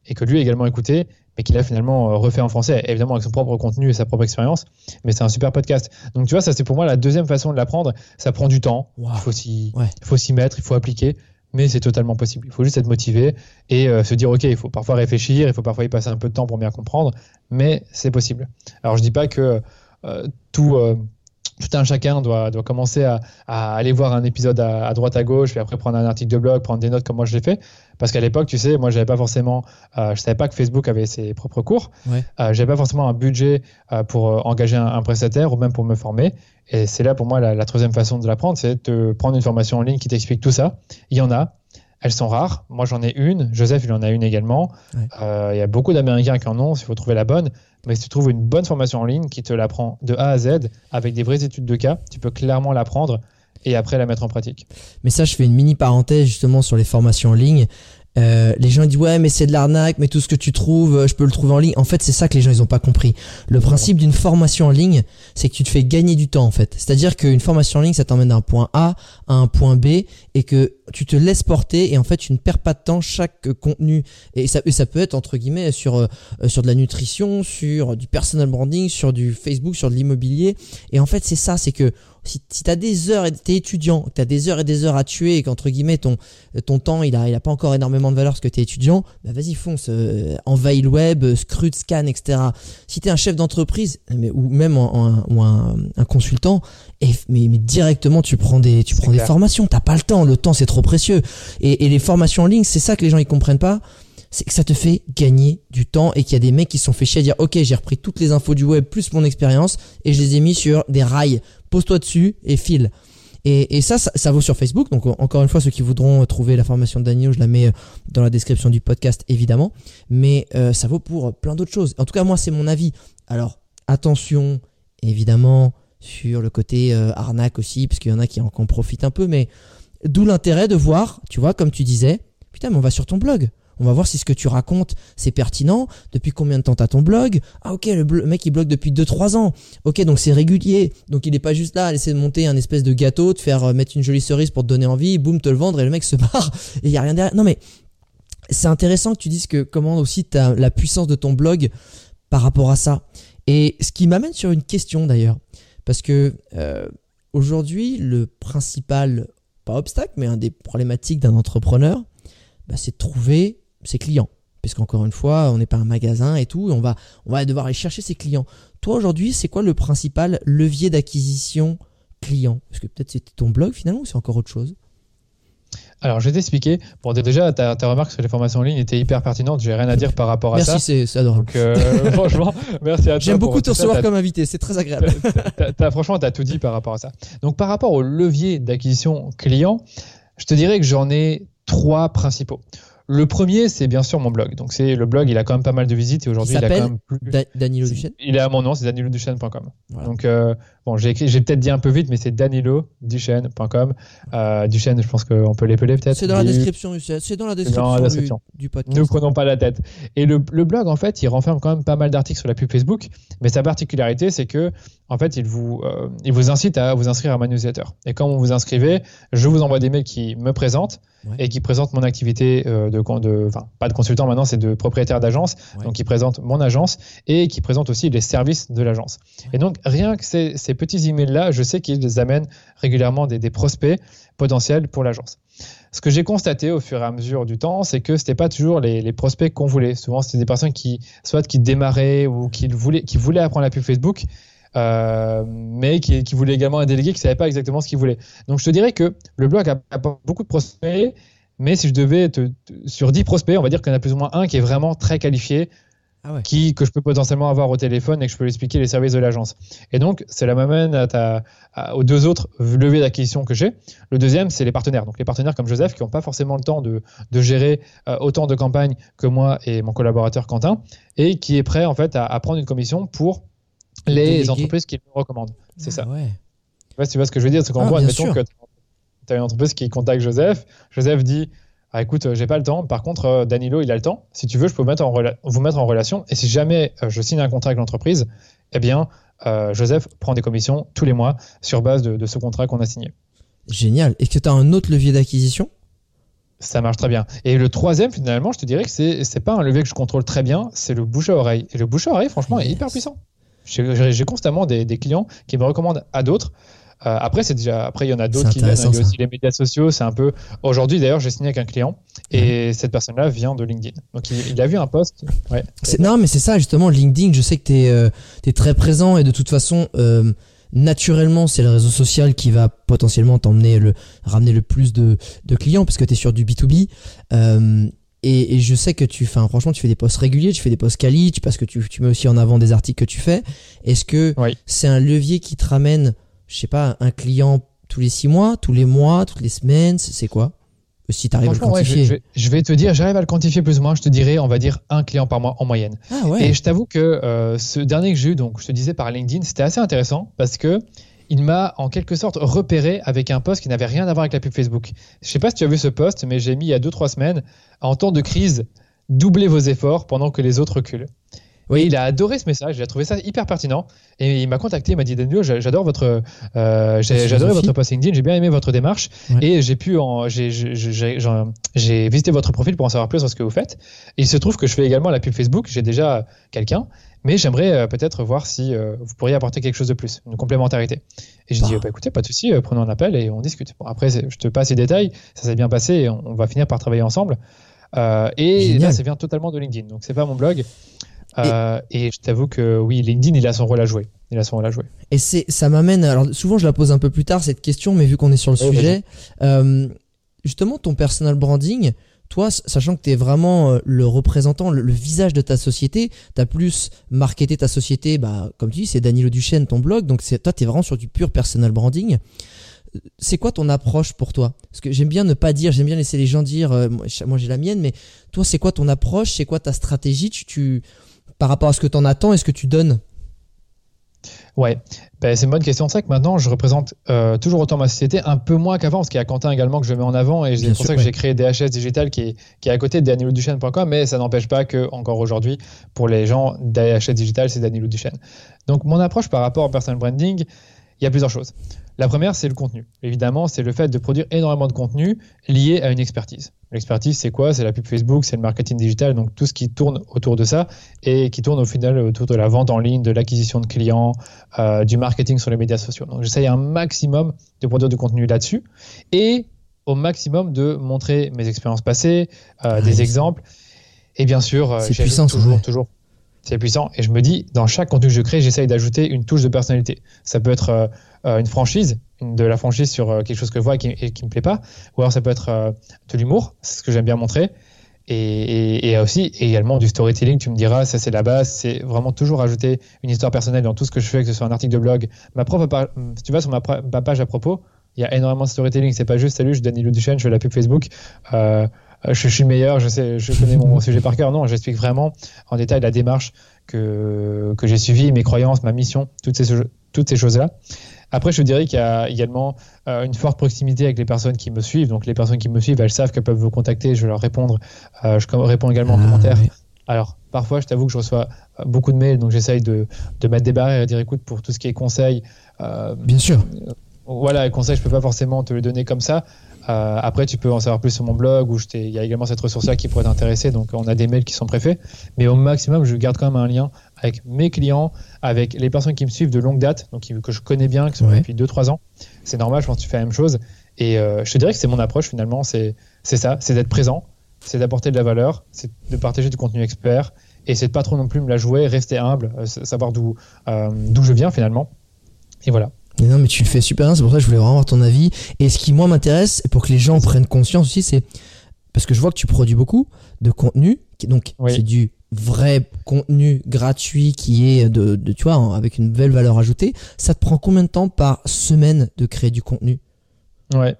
et que lui a également écouté, mais qu'il a finalement euh, refait en français, évidemment avec son propre contenu et sa propre expérience. Mais c'est un super podcast. Donc tu vois, ça c'est pour moi la deuxième façon de l'apprendre. Ça prend du temps, il faut s'y mettre, il faut appliquer, mais c'est totalement possible. Il faut juste être motivé et se dire ok, il faut parfois réfléchir, il faut parfois y passer un peu de temps pour bien comprendre, mais c'est possible. Alors je dis pas que tout tout un chacun doit, doit commencer à, à, aller voir un épisode à, droite à gauche, puis après prendre un article de blog, prendre des notes comme moi je l'ai fait. Parce qu'à l'époque, tu sais, moi j'avais pas forcément, euh, je savais pas que Facebook avait ses propres cours. Ouais. Euh, j'avais pas forcément un budget euh, pour euh, engager un, prestataire ou même pour me former. Et c'est là pour moi la, la troisième façon de l'apprendre, c'est de prendre une formation en ligne qui t'explique tout ça. Il y en a. elles sont rares. Moi, j'en ai une. Joseph, il en a une également. Il y a beaucoup d'Américains qui en ont. Il faut trouver la bonne. Mais si tu trouves une bonne formation en ligne qui te l'apprend de A à Z avec des vraies études de cas, tu peux clairement l'apprendre et après la mettre en pratique. Mais ça, je fais une mini parenthèse justement sur les formations en ligne. Euh, les gens disent ouais mais c'est de l'arnaque mais tout ce que tu trouves euh, je peux le trouver en ligne. En fait c'est ça que les gens ils ont pas compris. Le principe d'une formation en ligne c'est que tu te fais gagner du temps en fait. C'est à dire qu'une formation en ligne ça t'emmène d'un point A à un point B et que tu te laisses porter et en fait tu ne perds pas de temps. Chaque contenu et ça, ça peut être entre guillemets sur euh, sur de la nutrition sur du personal branding sur du Facebook sur de l'immobilier. Et en fait c'est ça c'est que si, si tu as des heures et t'es étudiant, tu as des heures et des heures à tuer et qu'entre guillemets ton, ton temps il a, il a pas encore énormément de valeur parce que tu es étudiant, bah vas-y fonce, euh, envahis le web, euh, scrute, scan, etc. Si tu es un chef d'entreprise ou même un, ou un, un, consultant, et, mais, mais, directement tu prends des, tu prends des formations, t'as pas le temps, le temps c'est trop précieux. Et, et les formations en ligne, c'est ça que les gens ils comprennent pas c'est que ça te fait gagner du temps et qu'il y a des mecs qui sont fait chier à dire ok j'ai repris toutes les infos du web plus mon expérience et je les ai mis sur des rails pose-toi dessus et file. Et, ça, ça, vaut sur Facebook. Donc encore une fois, ceux qui voudront trouver la formation de je la mets euh, dans la description du podcast, évidemment. Mais euh, ça vaut pour plein d'autres choses. En tout cas, moi, c'est mon avis. Alors, attention, évidemment, sur le côté euh, arnaque aussi, parce qu'il y en a qui en, qui en profitent un peu. Mais d'où l'intérêt de voir, tu vois, comme tu disais, putain, mais on va sur ton blog. On va voir si ce que tu racontes, c'est pertinent. Depuis combien de temps t'as ton blog? Ah ok, le, mec il blogue depuis 2-3 ans. Ok, donc c'est régulier. Donc il est pas juste là à de monter un espèce de gâteau, de faire euh, mettre une jolie cerise pour te donner envie, boum, te le vendre et le mec se barre et il y a rien derrière. Non mais c'est intéressant que tu dises que comment aussi t'as la puissance de ton blog par rapport à ça. Et ce qui m'amène sur une question d'ailleurs, parce que euh, aujourd'hui le principal pas obstacle, mais un des problématiques d'un entrepreneur, bah, c'est de trouver ses clients. Puisqu'encore une fois, on n'est pas un magasin et tout, on va, on va devoir aller chercher ses clients. Toi aujourd'hui, c'est quoi le principal levier d'acquisition client? Est-ce que peut-être c'était ton blog finalement ou c'est encore autre chose? Alors, je vais t'expliquer. Bon, déjà, ta, ta, remarque sur les formations en ligne était hyper pertinente. J'ai rien à dire par rapport à ça. Merci, c'est adorable. Donc, euh, franchement, merci à toi. J'aime beaucoup te recevoir comme invité. C'est très agréable. franchement, tu as tout dit par rapport à ça. Donc, par rapport au levier d'acquisition client, je te dirais que j'en ai trois principaux. Le premier, c'est bien sûr mon blog. Donc, c'est le blog, il a quand même pas mal de visites et aujourd'hui, il, a quand même plus. Danilo Duchesne? Il est à mon nom, c'est daniloduchesne.com. Donc, euh, bon, j'ai peut-être dit un peu vite, mais c'est daniloduchesne.com. Euh, Duchesne, je pense qu'on peut l'épeler peut-être. C'est dans, la description, c'est dans la description, Du, podcast. Ne prenons pas la tête. Et le, le, blog, en fait, il renferme quand même pas mal d'articles sur la pub Facebook. Mais sa particularité, c'est que, en fait, il vous, euh, il vous incite à vous inscrire à ma newsletter. Et quand vous vous inscrivez, je vous envoie des mails qui me présentent et qui présentent mon activité euh, de, de enfin, pas de consultant maintenant, c'est de propriétaire d'agence, donc qui présente mon agence et qui présente aussi les services de l'agence. Et donc, rien que ces, ces petits emails-là, je sais qu'ils amènent régulièrement des, prospects potentiels pour l'agence. Ce que j'ai constaté au fur et à mesure du temps, c'est que c'était pas toujours les, prospects qu'on voulait. Souvent, c'était des personnes qui, soit qui démarraient ou qui voulaient, voulaient apprendre la pub Facebook, euh, mais qui, voulait également un délégué qui ne savait pas exactement ce qu'il voulait. Donc je te dirais que le blog a, beaucoup de prospects, mais si je devais te, sur 10 prospects, on va dire en a plus ou moins un qui est vraiment très qualifié, ah qui, que je peux potentiellement avoir au téléphone et que je peux lui expliquer les services de l'agence. Et donc, cela m'amène à ta, aux deux autres leviers d'acquisition que j'ai. Le deuxième, c'est les partenaires. Donc, les partenaires comme Joseph qui n'ont pas forcément le temps de, de gérer euh, autant de campagnes que moi et mon collaborateur Quentin et qui est prêt en fait à, à prendre une commission pour les entreprises qui me recommandent. C'est ah ça. Ouais. tu vois ce que je veux dire. C'est qu'en ah, gros, admettons que tu as une entreprise qui contacte Joseph. Joseph dit ah, écoute, euh, j'ai pas le temps. Par contre, euh, Danilo, il a le temps. Si tu veux, je peux vous mettre en, vous mettre en relation. Et si jamais euh, je signe un contrat avec l'entreprise, eh bien, Joseph prend des commissions tous les mois sur base de, ce contrat qu'on a signé. Génial. Est-ce que tu as un autre levier d'acquisition? Ça marche très bien. Et le troisième, finalement, je te dirais que c'est n'est pas un levier que je contrôle très bien, c'est le bouche à oreille. Et le bouche à oreille, franchement, est hyper puissant. J'ai constamment des, clients qui me recommandent à d'autres. Euh, après, c'est déjà. Après, il y en a d'autres qui viennent. Il y a aussi les médias sociaux. C'est un peu. Aujourd'hui, d'ailleurs, j'ai signé avec un client et cette personne-là vient de LinkedIn. Donc, il, a vu un post. Ouais. Non, mais c'est ça justement. LinkedIn, je sais que tu es, euh, très présent et de toute façon. Euh, naturellement, c'est le réseau social qui va potentiellement t'emmener le ramener le plus de, de clients parce que tu es sur du B2B. Et, et, je sais que tu, enfin, franchement, tu fais des posts réguliers, tu fais des posts quali, parce que tu, tu mets aussi en avant des articles que tu fais. Est-ce que c'est un levier qui te ramène, je sais pas, un client tous les six mois, tous les mois, toutes les semaines, c'est quoi? Si tu arrives à le quantifier. je, vais, te dire, j'arrive à le quantifier plus ou moins. Je te dirais, on va dire un client par mois en moyenne. Ah ouais. Et je t'avoue que ce dernier que j'ai eu, donc je te disais par LinkedIn, c'était assez intéressant parce que il m'a en quelque sorte repéré avec un post qui n'avait rien à voir avec la pub Facebook. Je sais pas si tu as vu ce post, mais j'ai mis il y a 2-3 semaines, en temps de crise, doublez vos efforts pendant que les autres reculent. Oui, il a adoré ce message, il a trouvé ça hyper pertinent et il m'a contacté, il m'a dit Daniel, j'adore votre, euh, votre post LinkedIn, j'ai bien aimé votre démarche et j'ai pu, j'ai visité votre profil pour en savoir plus sur ce que vous faites. il se trouve que je fais également la pub Facebook, j'ai déjà quelqu'un mais j'aimerais euh, peut-être voir si euh, vous pourriez apporter quelque chose de plus, une complémentarité. Et j'ai dit, bah. bah, écoutez, pas de souci, euh, prenons un appel et on discute. Bon, après, je te passe les détails, ça s'est bien passé et on, va finir par travailler ensemble. et là, ça vient totalement de LinkedIn, donc c'est pas mon blog. Et... je t'avoue que oui, LinkedIn, il a son rôle à jouer. Il a son rôle à jouer. Et c'est, ça m'amène. Alors souvent, je la pose un peu plus tard cette question, mais vu qu'on est sur le sujet, justement, ton personal branding, toi, sachant que tu es vraiment euh, le représentant, le, visage de ta société, tu as plus marketé ta société, bah, comme tu dis, c'est Danilo Duchesne, ton blog, donc toi, tu es vraiment sur du pur personal branding. C'est quoi ton approche pour toi? Parce que j'aime bien ne pas dire, j'aime bien laisser les gens dire, euh, moi j'ai la mienne, mais toi, c'est quoi ton approche? C'est quoi ta stratégie? Tu, Par rapport à ce que tu en attends et ce que tu donnes Ouais, ben, c'est une bonne question. C'est vrai que maintenant, je représente euh, toujours autant ma société, un peu moins qu'avant, parce qu'il y a Quentin également que je mets en avant, et c'est pour ça que j'ai créé DHS Digital qui est, qui est à côté de danilouduchesne.com, mais ça n'empêche pas que, encore aujourd'hui, pour les gens, DHS Digital, c'est Danilo Duchesne. Donc, mon approche par rapport au personal branding, il y a plusieurs choses. La première, c'est le contenu. Évidemment, c'est le fait de produire énormément de contenu lié à une expertise. L'expertise, c'est quoi? C'est la pub Facebook, c'est le marketing digital, donc tout ce qui tourne autour de ça et qui tourne au final autour de la vente en ligne, de l'acquisition de clients, euh, du marketing sur les médias sociaux. Donc j'essaye un maximum de produire du contenu là-dessus et au maximum de montrer mes expériences passées, euh, des exemples. Et bien sûr, euh, c'est puissant toujours, toujours c'est puissant. Et je me dis, dans chaque contenu que je crée, j'essaye d'ajouter une touche de personnalité. Ça peut être euh, euh, une franchise, de la franchise sur euh, quelque chose que je vois et qui, ne me plaît pas, ou alors ça peut être de l'humour, c'est ce que j'aime bien montrer. Et, aussi également du storytelling, tu me diras, ça c'est la base, c'est vraiment toujours ajouter une histoire personnelle dans tout ce que je fais, que ce soit un article de blog, ma propre si tu vas sur ma, page à propos, il y a énormément de storytelling, c'est pas juste salut, je suis Danilo Duchesne, je fais la pub Facebook. Euh, je, suis le meilleur, je sais, je connais mon sujet par cœur. Non, j'explique vraiment en détail la démarche que, que j'ai suivie, mes croyances, ma mission, toutes ces, toutes ces choses-là. Après, je dirais qu'il y a également euh, une forte proximité avec les personnes qui me suivent. Donc, les personnes qui me suivent, elles savent qu'elles peuvent vous contacter. Je vais leur répondre. Euh, je réponds également en ah, commentaire. Alors, parfois, je t'avoue que je reçois beaucoup de mails, donc j'essaye de, de mettre des barrières et de dire écoute, pour tout ce qui est conseil. Bien sûr. voilà, conseils, je peux pas forcément te le donner comme ça. Euh, après, tu peux en savoir plus sur mon blog où il y a également cette ressource-là qui pourrait t'intéresser. Donc, on a des mails qui sont préfaits. Mais au maximum, je garde quand même un lien avec mes clients, avec les personnes qui me suivent de longue date, donc que je connais bien, qui sont depuis 2-3 ans. C'est normal, je pense que tu fais la même chose. Et euh, je te dirais que c'est mon approche finalement. C'est ça, c'est d'être présent, c'est d'apporter de la valeur, c'est de partager du contenu expert. Et c'est de pas trop non plus me la jouer, rester humble, euh, savoir d'où d'où je viens finalement. Et voilà. Non, mais tu le fais super bien, c'est pour ça que je voulais vraiment avoir ton avis. Et ce qui, moi, m'intéresse, pour que les gens prennent conscience aussi, c'est parce que je vois que tu produis beaucoup de contenu, donc c'est du vrai contenu gratuit qui est de, de, tu vois, avec une belle valeur ajoutée. Ça te prend combien de temps par semaine de créer du contenu? Ouais.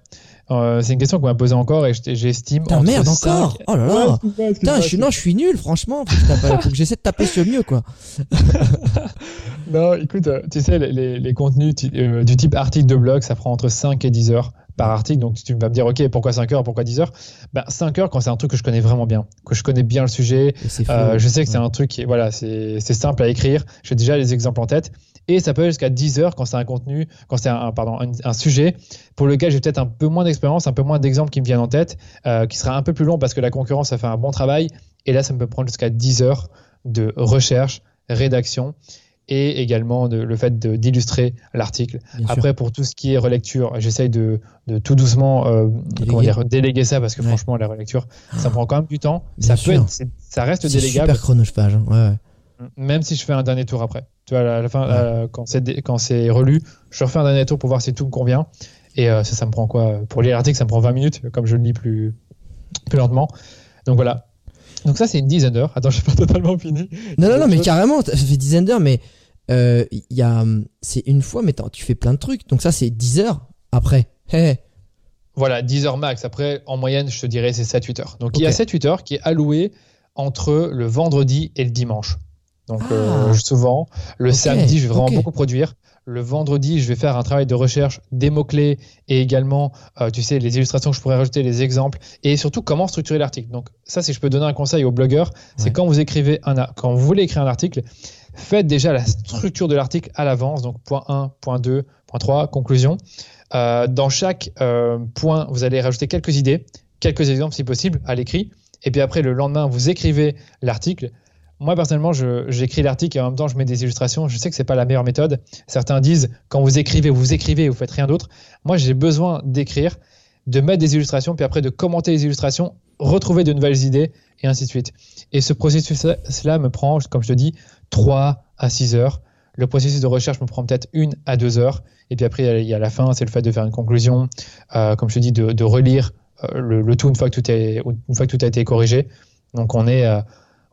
Euh, c'est une question qu'on m'a posée encore et j'estime. Putain, merde, encore Oh là là Putain, je suis, non, je suis nul, franchement. Faut que, j'essaie de taper sur le mieux, quoi. non, écoute, euh, tu sais, les, les contenus euh, du type article de blog, ça prend entre 5 et 10 heures par article. Donc, tu vas me dire, OK, pourquoi 5 heures, pourquoi 10 heures? Ben, 5 heures quand c'est un truc que je connais vraiment bien, que je connais bien le sujet. je sais que c'est un truc qui, voilà, c'est simple à écrire. J'ai déjà les exemples en tête. Et ça peut aller jusqu'à 10 heures quand c'est un contenu, quand c'est un, pardon, un, sujet pour lequel j'ai peut-être un peu moins d'expérience, un peu moins d'exemples qui me viennent en tête, euh, qui sera un peu plus long parce que la concurrence a fait un bon travail. Et là, ça me peut prendre jusqu'à 10 heures de recherche, rédaction et également de, le fait d'illustrer l'article. Après, pour tout ce qui est relecture, j'essaye de, de, tout doucement euh, comment dire, déléguer ça parce que franchement, la relecture, ça ah. prend quand même du temps. ça, peut être, ça reste délégable. super chronophage. Hein. Ouais, Même si je fais un dernier tour après. Tu vois, à la fin, quand c'est relu, je refais un dernier tour pour voir si tout me convient. Et euh, ça, ça me prend quoi? Pour lire l'article, ça me prend 20 minutes, comme je le lis plus, plus lentement. Donc voilà. Donc ça, c'est une dizaine d'heures. Attends, je pas totalement fini. Non, non, non, mais carrément, ça fait dizaine d'heures, mais euh, y a, c'est une fois, mais tu fais plein de trucs. Donc ça, c'est 10 heures après. Hey, Voilà, 10 heures max. Après, en moyenne, je te dirais, c'est 7-8 heures. Donc, il y a 7-8 heures qui est alloué entre le vendredi et le dimanche. Donc, euh, ah. souvent, le samedi, je vais vraiment beaucoup produire. Le vendredi, je vais faire un travail de recherche des mots-clés et également, euh, tu sais, les illustrations que je pourrais rajouter, les exemples et surtout comment structurer l'article. Donc, ça, si je peux donner un conseil aux blogueurs, c'est quand vous écrivez un, quand vous voulez écrire un article, faites déjà la structure de l'article à l'avance. Donc, point 1, point 2, point 3, conclusion. Euh, dans chaque euh, point, vous allez rajouter quelques idées, quelques exemples si possible à l'écrit. Et puis après, le lendemain, vous écrivez l'article. Moi, personnellement, j'écris l'article et en même temps, je mets des illustrations. Je sais que c'est pas la meilleure méthode. Certains disent, quand vous écrivez, vous écrivez, vous faites rien d'autre. Moi, j'ai besoin d'écrire, de mettre des illustrations, puis après de commenter les illustrations, retrouver de nouvelles idées, et ainsi de suite. Et ce processus-là me prend, comme je te dis, 3 à 6 heures. Le processus de recherche me prend peut-être une à deux heures. Et puis après, il y a la fin, c'est le fait de faire une conclusion, euh, comme je te dis, de, relire euh, le, tout une fois, que tout a été corrigé. Donc on est, euh,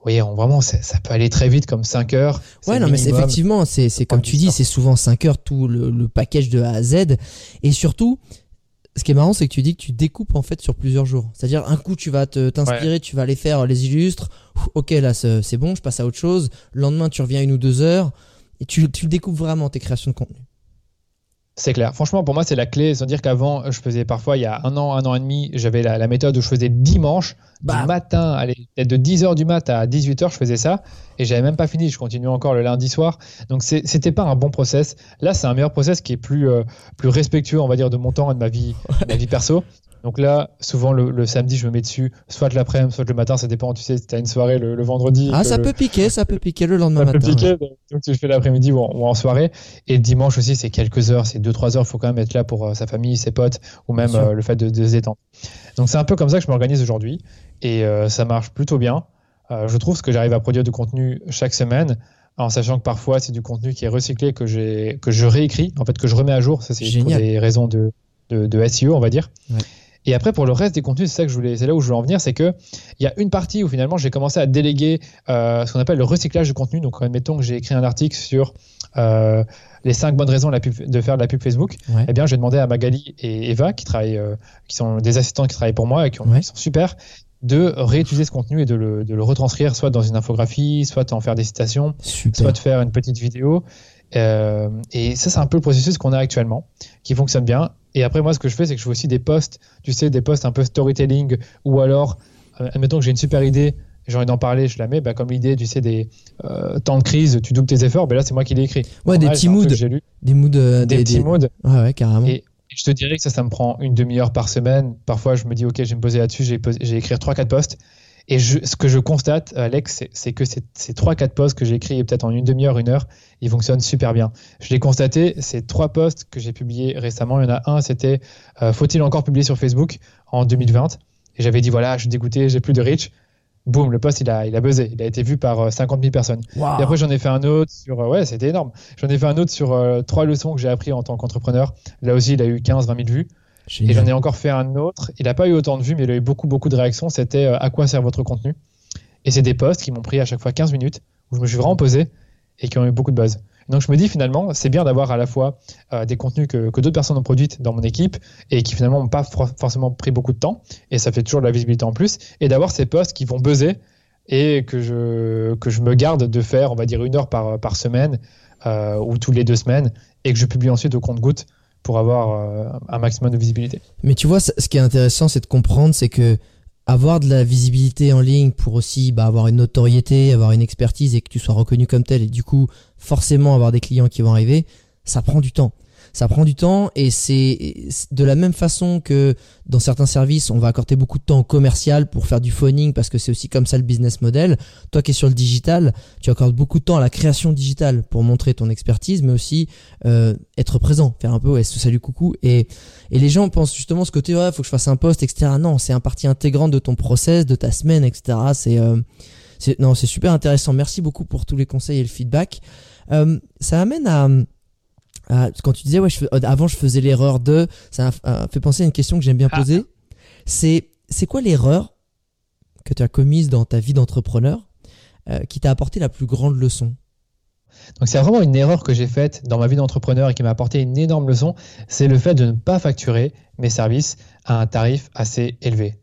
oui, vraiment, ça peut aller très vite, comme 5 heures. Ouais, non, mais effectivement, c'est comme tu dis, c'est souvent 5 heures tout le, le, package de A à Z. Et surtout, ce qui est marrant, c'est que tu dis que tu découpes en fait sur plusieurs jours. C'est-à-dire, un coup, tu vas t'inspirer, tu vas aller faire les illustres. Ok, là, c'est bon, je passe à autre chose. Le lendemain, tu reviens une ou deux heures et tu, tu découpes vraiment tes créations de contenu. C'est clair. Franchement, pour moi, c'est la clé. Sans dire qu'avant, je faisais parfois, il y a un an, un an et demi, j'avais la, méthode où je faisais dimanche, du bah. matin, allez, peut-être de 10h du mat à 18h, je faisais ça. Et j'avais même pas fini. Je continuais encore le lundi soir. Donc, c'était pas un bon process. Là, c'est un meilleur process qui est plus, euh, plus respectueux, on va dire, de mon temps et de ma vie, de ma vie perso. Donc là, souvent le, samedi, je me mets dessus, soit l'après-midi, soit le matin, ça dépend. Tu sais, si tu as une soirée le, vendredi. Ah, ça peut piquer, ça peut piquer le lendemain matin. Ça peut piquer, donc tu fais l'après-midi ou, en soirée. Et le dimanche aussi, c'est quelques heures, c'est 2-3 heures, il faut quand même être là pour euh, sa famille, ses potes, ou même euh, le fait de, se détendre. Donc c'est un peu comme ça que je m'organise aujourd'hui, et euh, ça marche plutôt bien. je trouve ce que j'arrive à produire de contenu chaque semaine en sachant que parfois c'est du contenu qui est recyclé que j'ai que je réécris en fait que je remets à jour ça c'est pour des raisons de, de, SEO on va dire ouais. Et après, pour le reste des contenus, c'est ça que je voulais, c'est là où je veux en venir, c'est que il y a une partie où finalement j'ai commencé à déléguer euh, ce qu'on appelle le recyclage de contenu. Donc, admettons que j'ai écrit un article sur euh, les cinq bonnes raisons de faire de la pub Facebook. Eh bien, j'ai demandé à Magali et Eva, qui travaillent, euh, qui sont des assistants qui travaillent pour moi et qui, sont super, de réutiliser ce contenu et de le, de le, retranscrire soit dans une infographie, soit en faire des citations, soit de faire une petite vidéo. Euh, et ça, c'est un peu le processus qu'on a actuellement, qui fonctionne bien. Et après, moi, ce que je fais, c'est que je fais aussi des posts, tu sais, des posts un peu storytelling, ou alors, euh, admettons que j'ai une super idée, j'ai envie d'en parler, je la mets, bah, comme l'idée, tu sais, des euh, temps de crise, tu doubles tes efforts, ben là, c'est moi qui l'ai écrit. Ouais, des petits moods. Des moods. Euh, des, petits moods. Ouais, ouais, carrément. Et, je te dirais que ça, ça me prend une demi-heure par semaine. Parfois, je me dis, OK, je vais me poser là-dessus, j'ai, j'ai écrire 3-4 posts. Et ce que je constate, Alex, c'est que ces, ces 3-4 posts que j'ai écrits peut-être en une demi-heure, une heure, ils fonctionnent super bien. Je l'ai constaté, ces trois posts que j'ai publiés récemment, il y en a un, c'était euh, Faut-il encore publier sur Facebook en 2020 Et j'avais dit, voilà, je suis dégoûté, j'ai plus de reach. Boum, le post, il a, il a buzzé. Il a été vu par 50 euh, 000 personnes. Et après, j'en ai fait un autre sur. Euh, ouais, c'était énorme. J'en ai fait un autre sur trois leçons que j'ai appris en tant qu'entrepreneur. Là aussi, il a eu 15-20 000 vues. Et j'en ai encore fait un autre. Il n'a pas eu autant de vues, mais il a eu beaucoup, beaucoup de réactions. C'était euh, à quoi sert votre contenu? Et c'est des posts qui m'ont pris à chaque fois 15 minutes, où je me suis vraiment posé et qui ont eu beaucoup de buzz. Donc je me dis finalement, c'est bien d'avoir à la fois euh, des contenus que, d'autres personnes ont produits dans mon équipe et qui finalement n'ont pas forcément pris beaucoup de temps, et ça fait toujours de la visibilité en plus, et d'avoir ces posts qui vont buzzer et que je, que je me garde de faire, on va dire, une heure par, par semaine euh, ou toutes les deux semaines, et que je publie ensuite au compte-goutte pour avoir euh, un maximum de visibilité. Mais tu vois, ce qui est intéressant, c'est de comprendre, c'est que avoir de la visibilité en ligne pour aussi bah, avoir une notoriété, avoir une expertise et que tu sois reconnu comme tel et du coup forcément avoir des clients qui vont arriver, ça prend du temps ça prend du temps et c'est de la même façon que dans certains services, on va accorder beaucoup de temps au commercial pour faire du phoning parce que c'est aussi comme ça le business model. Toi qui es sur le digital, tu accordes beaucoup de temps à la création digitale pour montrer ton expertise, mais aussi euh, être présent, faire un peu ouais, salut coucou et et les gens pensent justement ce côté ouais faut que je fasse un post etc. Non, c'est un partie intégrante de ton process, de ta semaine etc. C'est euh, non c'est super intéressant. Merci beaucoup pour tous les conseils et le feedback. Euh, ça amène à ah, quand tu disais, ouais, je, euh, avant je faisais l'erreur de, ça m'a fait penser à une question que j'aime bien ah. poser. C'est, c'est quoi l'erreur que tu as commise dans ta vie d'entrepreneur euh, qui t'a apporté la plus grande leçon? Donc c'est vraiment une erreur que j'ai faite dans ma vie d'entrepreneur et qui m'a apporté une énorme leçon, c'est le fait de ne pas facturer mes services à un tarif assez élevé.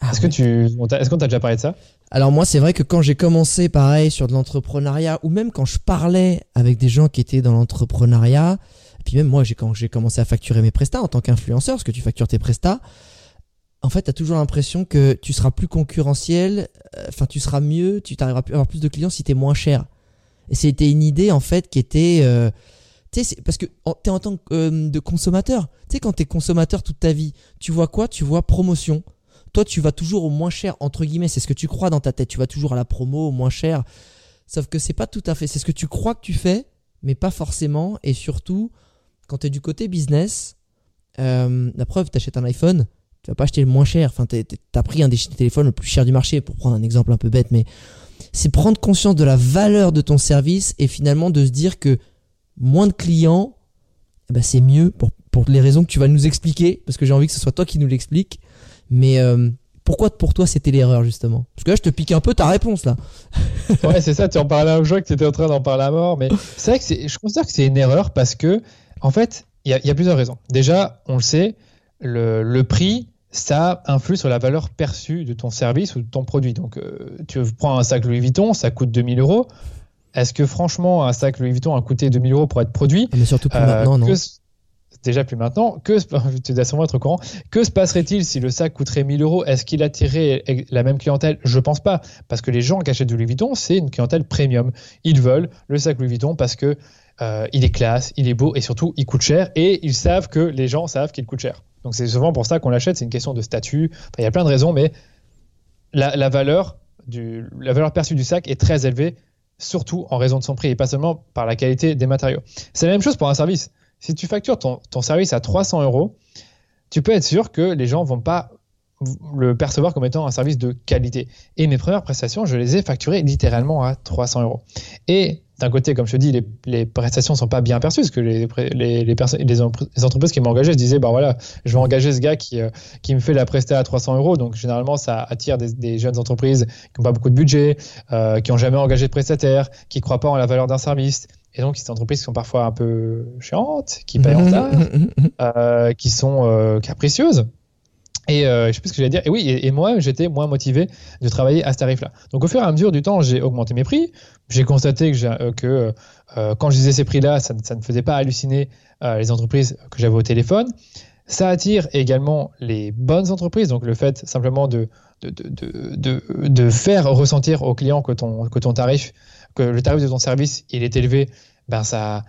Ah est-ce que tu, est-ce qu'on t'a déjà parlé de ça? Alors moi, c'est vrai que quand j'ai commencé, pareil, sur de l'entrepreneuriat, ou même quand je parlais avec des gens qui étaient dans l'entrepreneuriat, puis même moi, j'ai, quand j'ai commencé à facturer mes prestats en tant qu'influenceur, parce que tu factures tes prestats, en fait, tu as toujours l'impression que tu seras plus concurrentiel, euh, enfin, tu seras mieux, tu arriveras à avoir plus de clients si tu es moins cher. Et c'était une idée, en fait, qui était... Euh, tu sais, parce que tu es en tant que euh, de consommateur. Tu sais, quand tu es consommateur toute ta vie, tu vois quoi? Tu vois promotion. Toi, tu vas toujours au moins cher, entre guillemets, c'est ce que tu crois dans ta tête. Tu vas toujours à la promo, au moins cher. Sauf que c'est pas tout à fait. C'est ce que tu crois que tu fais, mais pas forcément. Et surtout, quand tu es du côté business, la preuve, tu achètes un iPhone, tu vas pas acheter le moins cher. Enfin, tu as pris un des téléphones le plus cher du marché, pour prendre un exemple un peu bête, mais c'est prendre conscience de la valeur de ton service et finalement de se dire que moins de clients, eh ben c'est mieux pour, pour les raisons que tu vas nous expliquer, parce que j'ai envie que ce soit toi qui nous l'explique. Mais euh, pourquoi pour toi c'était l'erreur justement? Parce que là je te pique un peu ta réponse là. ouais c'est ça, tu en parlais à un que tu étais en train d'en parler à mort, mais c'est vrai que je considère que c'est une erreur parce que en fait il y, y, a plusieurs raisons. Déjà on le sait, le, le prix ça influe sur la valeur perçue de ton service ou de ton produit. Donc, euh, tu prends un sac Louis Vuitton, ça coûte 2000 euros. Est-ce que franchement, un sac Louis Vuitton a coûté 2000 euros pour être produit? Ah, Mais surtout plus maintenant, non Déjà plus maintenant. Que, tu dois sûrement être au courant. Que se passerait-il si le sac coûterait 1000 euros? Est-ce qu'il attirerait la même clientèle? Je pense pas. Parce que les gens qui achètent du Louis Vuitton, c'est une clientèle premium. Ils veulent le sac Louis Vuitton parce que euh, il est classe, il est beau et surtout il coûte cher et ils savent que les gens savent qu'il coûte cher. Donc c'est souvent pour ça qu'on l'achète, c'est une question de statut. il y a plein de raisons, mais la valeur perçue du sac est très élevée, surtout en raison de son prix et pas seulement par la qualité des matériaux. C'est la même chose pour un service. Si tu factures ton, service à 300 euros, tu peux être sûr que les gens vont pas le percevoir comme étant un service de qualité. Et mes premières prestations, je les ai facturées littéralement à 300 euros. Et d'un côté, comme je te dis, les, prestations sont pas bien perçues, parce que les, entreprises qui m'ont engagé se disaient, bah voilà, je vais engager ce gars qui, euh, me fait la prestation à 300 euros. Donc généralement, ça attire des, des jeunes entreprises qui n'ont pas beaucoup de budget, euh, qui n'ont jamais engagé de prestataire, qui ne croient pas en la valeur d'un service. Et donc, ces entreprises qui sont parfois un peu chiantes, qui payent en retard, euh, qui sont euh, capricieuses. Et euh, je sais plus ce que j'allais dire. Et oui, et, moi, j'étais moins motivé de travailler à ce tarif-là. Donc, au fur et à mesure du temps, j'ai augmenté mes prix. J'ai constaté que, que euh, quand je disais ces prix-là, ça, ne faisait pas halluciner les entreprises que j'avais au téléphone. Ça attire également les bonnes entreprises. Donc, le fait simplement de, de, de, de faire ressentir aux clients que ton, que ton tarif, que le tarif de ton service, il est élevé, ben ça,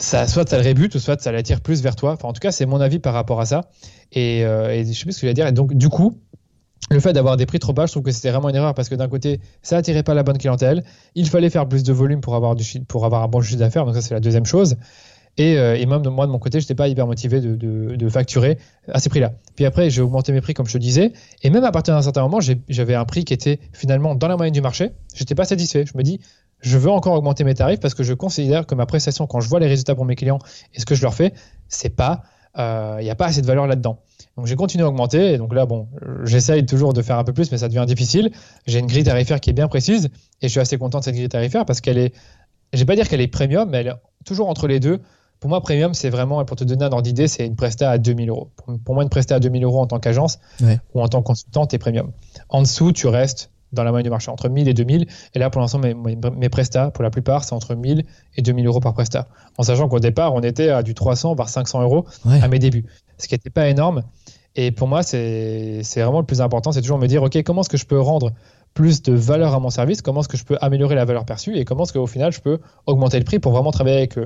ça, soit ça le rébute, soit ça l'attire plus vers toi. Enfin, en tout cas, c'est mon avis par rapport à ça. Et, euh, et je sais plus ce que je vais dire. Et donc, du coup, le fait d'avoir des prix trop bas, je trouve que c'était vraiment une erreur parce que d'un côté, ça attirait pas la bonne clientèle. Il fallait faire plus de volume pour avoir, du, pour avoir un bon chiffre d'affaires. Donc, ça, c'est la deuxième chose. Et, euh, et, même moi, de mon côté, je n'étais pas hyper motivé de, facturer à ces prix-là. Puis après, j'ai augmenté mes prix, comme je te disais. Et même à partir d'un certain moment, j'avais un prix qui était finalement dans la moyenne du marché. J'étais pas satisfait. Je me dis, je veux encore augmenter mes tarifs parce que je considère que ma prestation, quand je vois les résultats pour mes clients et ce que je leur fais, c'est pas, il euh, n'y a pas assez de valeur là-dedans. Donc j'ai continué à augmenter et donc là bon, j'essaye toujours de faire un peu plus, mais ça devient difficile. J'ai une grille tarifaire qui est bien précise et je suis assez content de cette grille tarifaire parce qu'elle est, je vais pas dire qu'elle est premium, mais elle est toujours entre les deux. Pour moi, premium, c'est vraiment, pour te donner un ordre d'idée, c'est une presta à 2000 euros. Pour, moi, une presta à 2000 euros en tant qu'agence ou en tant que consultant, es premium. En dessous, tu restes dans la moyenne du marché, entre 1000 et 2000. Et là, pour l'instant, mes, mes, prestats, pour la plupart, c'est entre 1000 et 2000 euros par prestat. En sachant qu'au départ, on était à du 300, voire 500 euros à mes débuts. Ce qui n'était pas énorme. Et pour moi, c'est vraiment le plus important, c'est toujours me dire, OK, comment est-ce que je peux rendre plus de valeur à mon service, comment est-ce que je peux améliorer la valeur perçue et comment est-ce qu'au final, je peux augmenter le prix pour vraiment travailler avec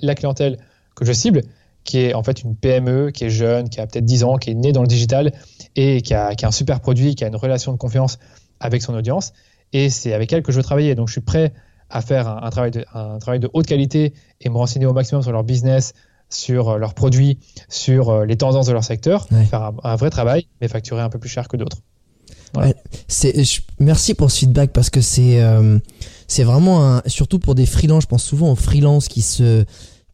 la clientèle que je cible qui est en fait une PME, qui est jeune, qui a peut-être 10 ans, qui est née dans le digital et qui a, qui a, un super produit, qui a une relation de confiance avec son audience. Et c'est avec elle que je veux travailler. Donc je suis prêt à faire un, travail, de, un travail de haute qualité et me renseigner au maximum sur leur business, sur euh, leurs produits, sur euh, les tendances de leur secteur, faire un, vrai travail, mais facturer un peu plus cher que d'autres. Merci pour ce feedback parce que c'est euh, c'est vraiment un, surtout pour des freelances, je pense souvent aux freelances qui se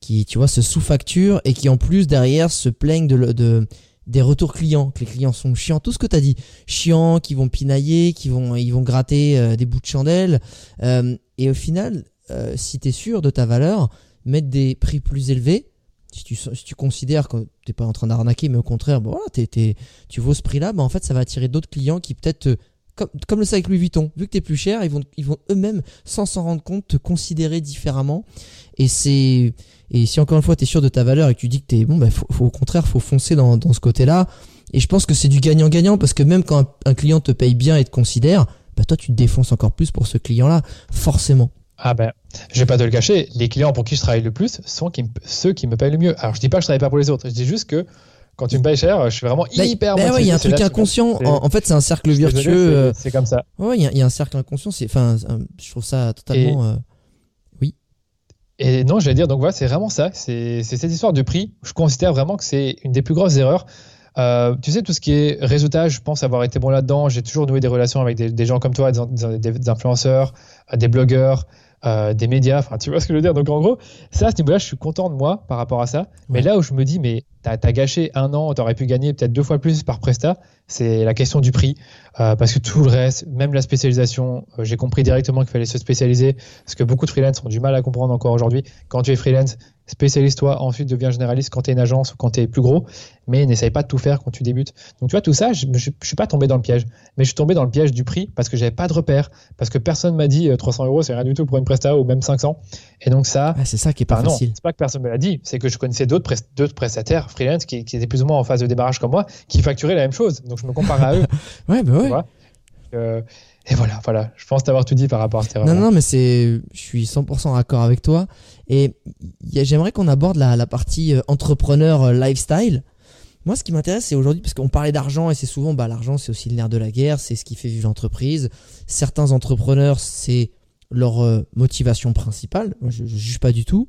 qui tu vois se sous-facturent et qui en plus derrière se plaignent de, de des retours clients, que les clients sont chiants, tout ce que tu as dit, chiants, qui vont pinailler, qui vont, ils vont gratter euh, des bouts de chandelle. Euh, et au final, euh, si tu es sûr de ta valeur, mettre des prix plus élevés. Si tu, si tu considères que tu pas en train d'arnaquer, mais au contraire, bon, voilà, tu vaux ce prix-là, bah, en fait, ça va attirer d'autres clients qui peut-être, comme, comme le sac Louis Vuitton, vu que tu es plus cher, ils vont, ils vont eux-mêmes, sans s'en rendre compte, te considérer différemment. Et c'est et si encore une fois tu es sûr de ta valeur et que tu dis que tu es bon, bah, faut, au contraire, faut foncer dans, dans ce côté-là. Et je pense que c'est du gagnant-gagnant parce que même quand un, client te paye bien et te considère, bah toi tu te défonces encore plus pour ce client-là, forcément. Ah ben, je vais pas te le cacher, les clients pour qui je travaille le plus sont ceux qui me payent le mieux. Alors je dis pas que je travaille pas pour les autres, je dis juste que quand tu me payes cher, je suis vraiment bah, hyper bah il y a un truc inconscient. En, fait, c'est un cercle virtueux. Euh, c'est comme ça. Ouais, il y, a un cercle inconscient. Enfin, je trouve ça totalement. Euh, oui. Et non, je vais dire, donc voilà, c'est vraiment ça. C'est cette histoire du prix. Je considère vraiment que c'est une des plus grosses erreurs. Euh, tu sais, tout ce qui est réseautage, je pense avoir été bon là-dedans. J'ai toujours noué des relations avec des, gens comme toi, des, influenceurs, euh, des blogueurs, euh, des médias. Enfin, tu vois ce que je veux dire? Donc, en gros, ça, à ce niveau-là, je suis content de moi par rapport à ça. Mais là où je me dis, mais t'as as gâché un an, t'aurais pu gagner peut-être deux fois plus par Presta, c'est la question du prix. parce que tout le reste, même la spécialisation, j'ai compris directement qu'il fallait se spécialiser. Parce que beaucoup de freelance ont du mal à comprendre encore aujourd'hui. Quand tu es freelance, spécialise-toi, ensuite deviens généraliste quand tu es une agence ou quand tu es plus gros, mais n'essaye pas de tout faire quand tu débutes. Donc tu vois, tout ça, je ne suis pas tombé dans le piège, mais je suis tombé dans le piège du prix parce que j'avais pas de repère, parce que personne m'a dit 300 euh, euros, c'est rien du tout pour une presta ou même 500. Et donc ça. c'est ça qui est pas facile. C'est pas que personne me l'a dit, c'est que je connaissais d'autres prestataires freelance qui, étaient plus ou moins en phase de démarrage comme moi, qui facturaient la même chose. Donc je me compare à eux. ouais, bah ouais. Euh, et voilà, voilà. Je pense t'avoir tout dit par rapport à cette erreur. Non, non, mais c'est, je suis 100% d'accord avec toi. Et j'aimerais qu'on aborde la, partie euh, entrepreneur euh, lifestyle. Moi, ce qui m'intéresse, c'est aujourd'hui, parce qu'on parlait d'argent, et c'est souvent, bah, l'argent, c'est aussi le nerf de la guerre, c'est ce qui fait vivre l'entreprise. Certains entrepreneurs, c'est leur euh, motivation principale. Moi, je, ne juge pas du tout.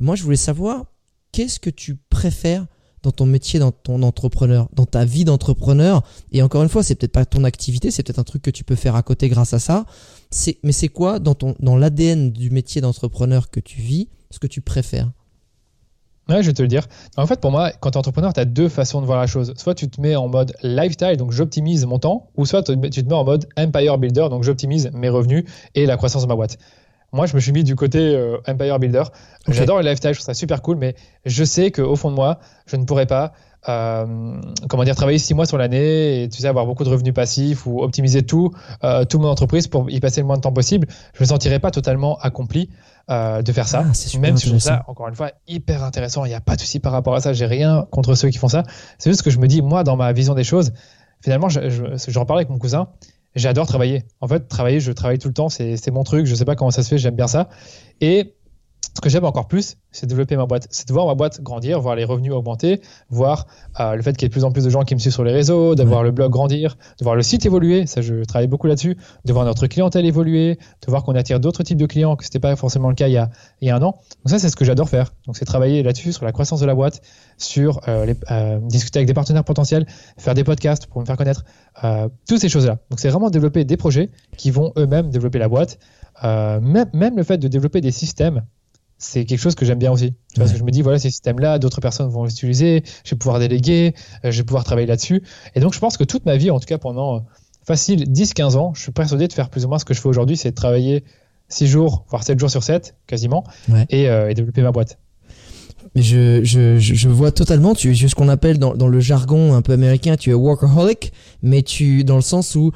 Moi, je voulais savoir, qu'est-ce que tu préfères dans ton métier, dans ton entrepreneur, dans ta vie d'entrepreneur. Et encore une fois, c'est peut-être pas ton activité, c'est peut-être un truc que tu peux faire à côté grâce à ça. C'est, mais c'est quoi dans dans l'ADN du métier d'entrepreneur que tu vis, ce que tu préfères? Ouais, je vais te le dire. En fait, pour moi, quand tu es entrepreneur, tu as deux façons de voir la chose. Soit tu te mets en mode lifestyle, donc j'optimise mon temps, ou soit tu te mets en mode empire builder, donc j'optimise mes revenus et la croissance de ma boîte. Moi, je me suis mis du côté euh, Empire Builder. J'adore le lifestyle, je trouve ça super cool, mais je sais qu'au fond de moi, je ne pourrais pas euh, comment dire, travailler six mois sur l'année et tu sais, avoir beaucoup de revenus passifs ou optimiser tout, euh, toute mon entreprise pour y passer le moins de temps possible. Je me sentirais pas totalement accompli euh, de faire ça. Ah, Même si je trouve ça, encore une fois, hyper intéressant. Il n'y a pas de souci par rapport à ça. J'ai rien contre ceux qui font ça. C'est juste que je me dis, moi, dans ma vision des choses, finalement, j'en je, je, parlais avec mon cousin j'adore travailler. En fait, travailler, je travaille tout le temps, c'est mon truc, je sais pas comment ça se fait, j'aime bien ça. Et ce que j'aime encore plus, c'est développer ma boîte. C'est de voir ma boîte grandir, voir les revenus augmenter, voir euh, le fait qu'il y ait de plus en plus de gens qui me suivent sur les réseaux, de voir le blog grandir, de voir le site évoluer. Ça, je travaille beaucoup là-dessus. De voir notre clientèle évoluer, de voir qu'on attire d'autres types de clients, que ce n'était pas forcément le cas il y a, il y a un an. Donc ça, c'est ce que j'adore faire. Donc c'est travailler là-dessus, sur la croissance de la boîte, sur euh, euh, discuter avec des partenaires potentiels, faire des podcasts pour me faire connaître, toutes ces choses-là. Donc c'est vraiment développer des projets qui vont eux-mêmes développer la boîte. même, même le fait de développer des systèmes c'est quelque chose que j'aime bien aussi. Parce que je me dis, voilà, ces systèmes-là, d'autres personnes vont les utiliser, je vais pouvoir déléguer, euh, je vais pouvoir travailler là-dessus. Et donc, je pense que toute ma vie, en tout cas pendant euh, facile 10-15 ans, je suis persuadé de faire plus ou moins ce que je fais aujourd'hui, c'est de travailler 6 jours, voire 7 jours sur 7, quasiment, et, euh, et, développer ma boîte. Mais je, je, je, vois totalement, tu es ce qu'on appelle dans, dans, le jargon un peu américain, tu es workaholic, mais tu, dans le sens où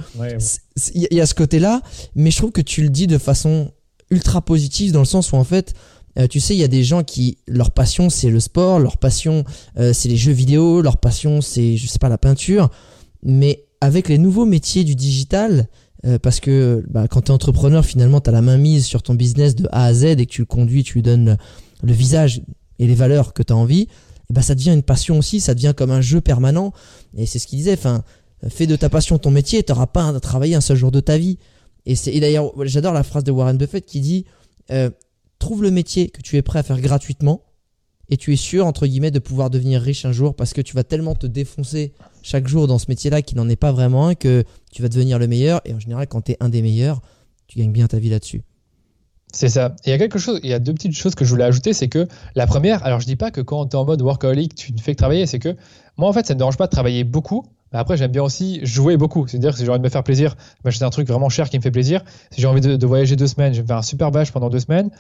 il y a ce côté-là, mais je trouve que tu le dis de façon ultra positive dans le sens où en fait, euh, tu sais, il y a des gens qui leur passion c'est le sport, leur passion euh, c'est les jeux vidéo, leur passion c'est je sais pas la peinture, mais avec les nouveaux métiers du digital, euh, parce que bah, quand tu entrepreneur finalement tu as la main mise sur ton business de A à Z et que tu le conduis, tu lui donnes le, visage et les valeurs que tu as envie, bah, ça devient une passion aussi, ça devient comme un jeu permanent et c'est ce qu'il disait, enfin fais de ta passion ton métier, tu n'auras pas à travailler un seul jour de ta vie. Et, et d'ailleurs j'adore la phrase de Warren Buffett qui dit trouve le métier que tu es prêt à faire gratuitement et tu es sûr, entre guillemets, de pouvoir devenir riche un jour parce que tu vas tellement te défoncer chaque jour dans ce métier-là qui n'en est pas vraiment un que tu vas devenir le meilleur. Et en général, quand tu es un des meilleurs, tu gagnes bien ta vie là-dessus. C'est ça. il y a quelque chose, il y a deux petites choses que je voulais ajouter, c'est que la première, alors je dis pas que quand tu es en mode workaholic, tu ne fais que travailler, c'est que moi en fait, ça ne me dérange pas de travailler beaucoup, après, j'aime bien aussi jouer beaucoup. C'est-à-dire que si j'ai envie de me faire plaisir, m'acheter un truc vraiment cher qui me fait plaisir. Si j'ai envie de, voyager deux semaines, je vais faire un super bâche pendant deux semaines.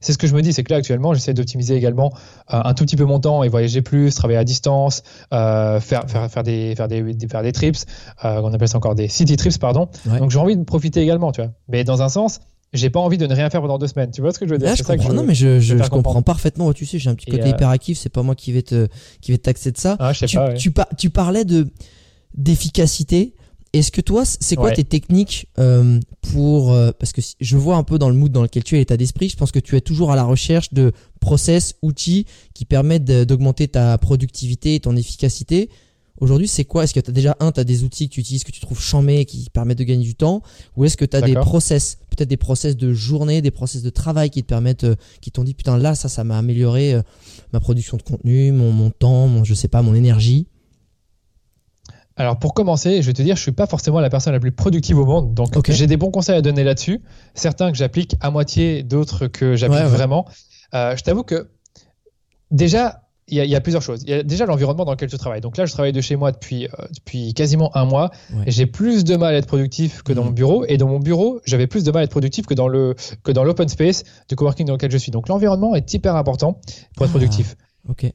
C'est ce que je me dis. C'est que là, actuellement, j'essaie d'optimiser également euh, un tout petit peu mon temps et voyager plus, travailler à distance, euh, faire, faire, faire, des, faire, des, faire des trips. Euh, on appelle ça encore des city trips, pardon. Donc, j'ai envie de profiter également, tu vois. Mais dans un sens, j'ai pas envie de ne rien faire pendant deux semaines. Tu vois ce que je veux dire? Je comprends. non, mais je, je, comprends parfaitement. Tu sais, j'ai un petit côté hyperactif. C'est pas moi qui vais te qui vais taxer de ça. Ah, je sais tu, pas, tu, tu, parlais de d'efficacité. Est-ce que toi, c'est quoi tes techniques euh, pour euh, parce que je vois un peu dans le mood dans lequel tu es l'état d'esprit, je pense que tu es toujours à la recherche de process, outils qui permettent d'augmenter ta productivité et ton efficacité. Aujourd'hui, c'est quoi? Est-ce que tu as déjà un, tu as des outils que tu utilises que tu trouves chamés qui permettent de gagner du temps? Ou est-ce que tu as des process, peut-être des process de journée, des process de travail qui te permettent euh, qui t'ont dit putain là ça ça m'a amélioré ma production de contenu, mon, mon temps, mon je sais pas, mon énergie? Alors pour commencer, je vais te dire, je suis pas forcément la personne la plus productive au monde, donc j'ai des bons conseils à donner là-dessus. Certains que j'applique à moitié, d'autres que j'applique vraiment. Euh, je t'avoue que déjà, il y, a plusieurs choses. Il y a déjà l'environnement dans lequel tu travailles. Donc là, je travaille de chez moi depuis, euh, depuis quasiment un mois. J'ai plus de mal à être productif que dans mon mhm. bureau. Et dans mon bureau, j'avais plus de mal à être productif que dans le que dans l'open space du coworking dans lequel je suis. Donc l'environnement est hyper important pour être ah, productif. Ok.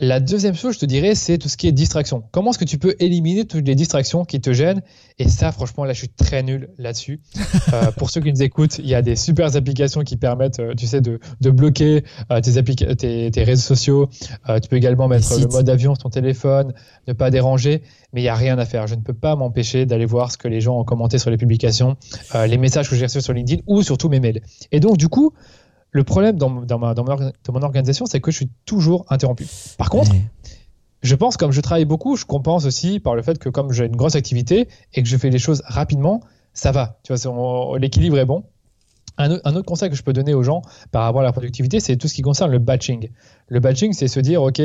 La deuxième chose, je te dirais, c'est tout ce qui est distraction. Comment est-ce que tu peux éliminer toutes les distractions qui te gênent? Et ça, franchement, là, je suis très nul là-dessus. Euh, pour ceux qui nous écoutent, il y a des super applications qui permettent, euh, tu sais, de, bloquer euh, tes, tes, réseaux sociaux. tu peux également mettre le mode avion sur ton téléphone, ne pas déranger, mais il n'y a rien à faire. Je ne peux pas m'empêcher d'aller voir ce que les gens ont commenté sur les publications, les messages que j'ai reçus sur LinkedIn ou surtout mes mails. Et donc, du coup, le problème dans, dans, ma, dans, mon organisation, c'est que je suis toujours interrompu. Par contre, je pense, comme je travaille beaucoup, je compense aussi par le fait que comme j'ai une grosse activité et que je fais les choses rapidement, ça va. Tu vois, l'équilibre est bon. Un, autre conseil que je peux donner aux gens par rapport à la productivité, c'est tout ce qui concerne le batching. Le batching, c'est se dire, OK,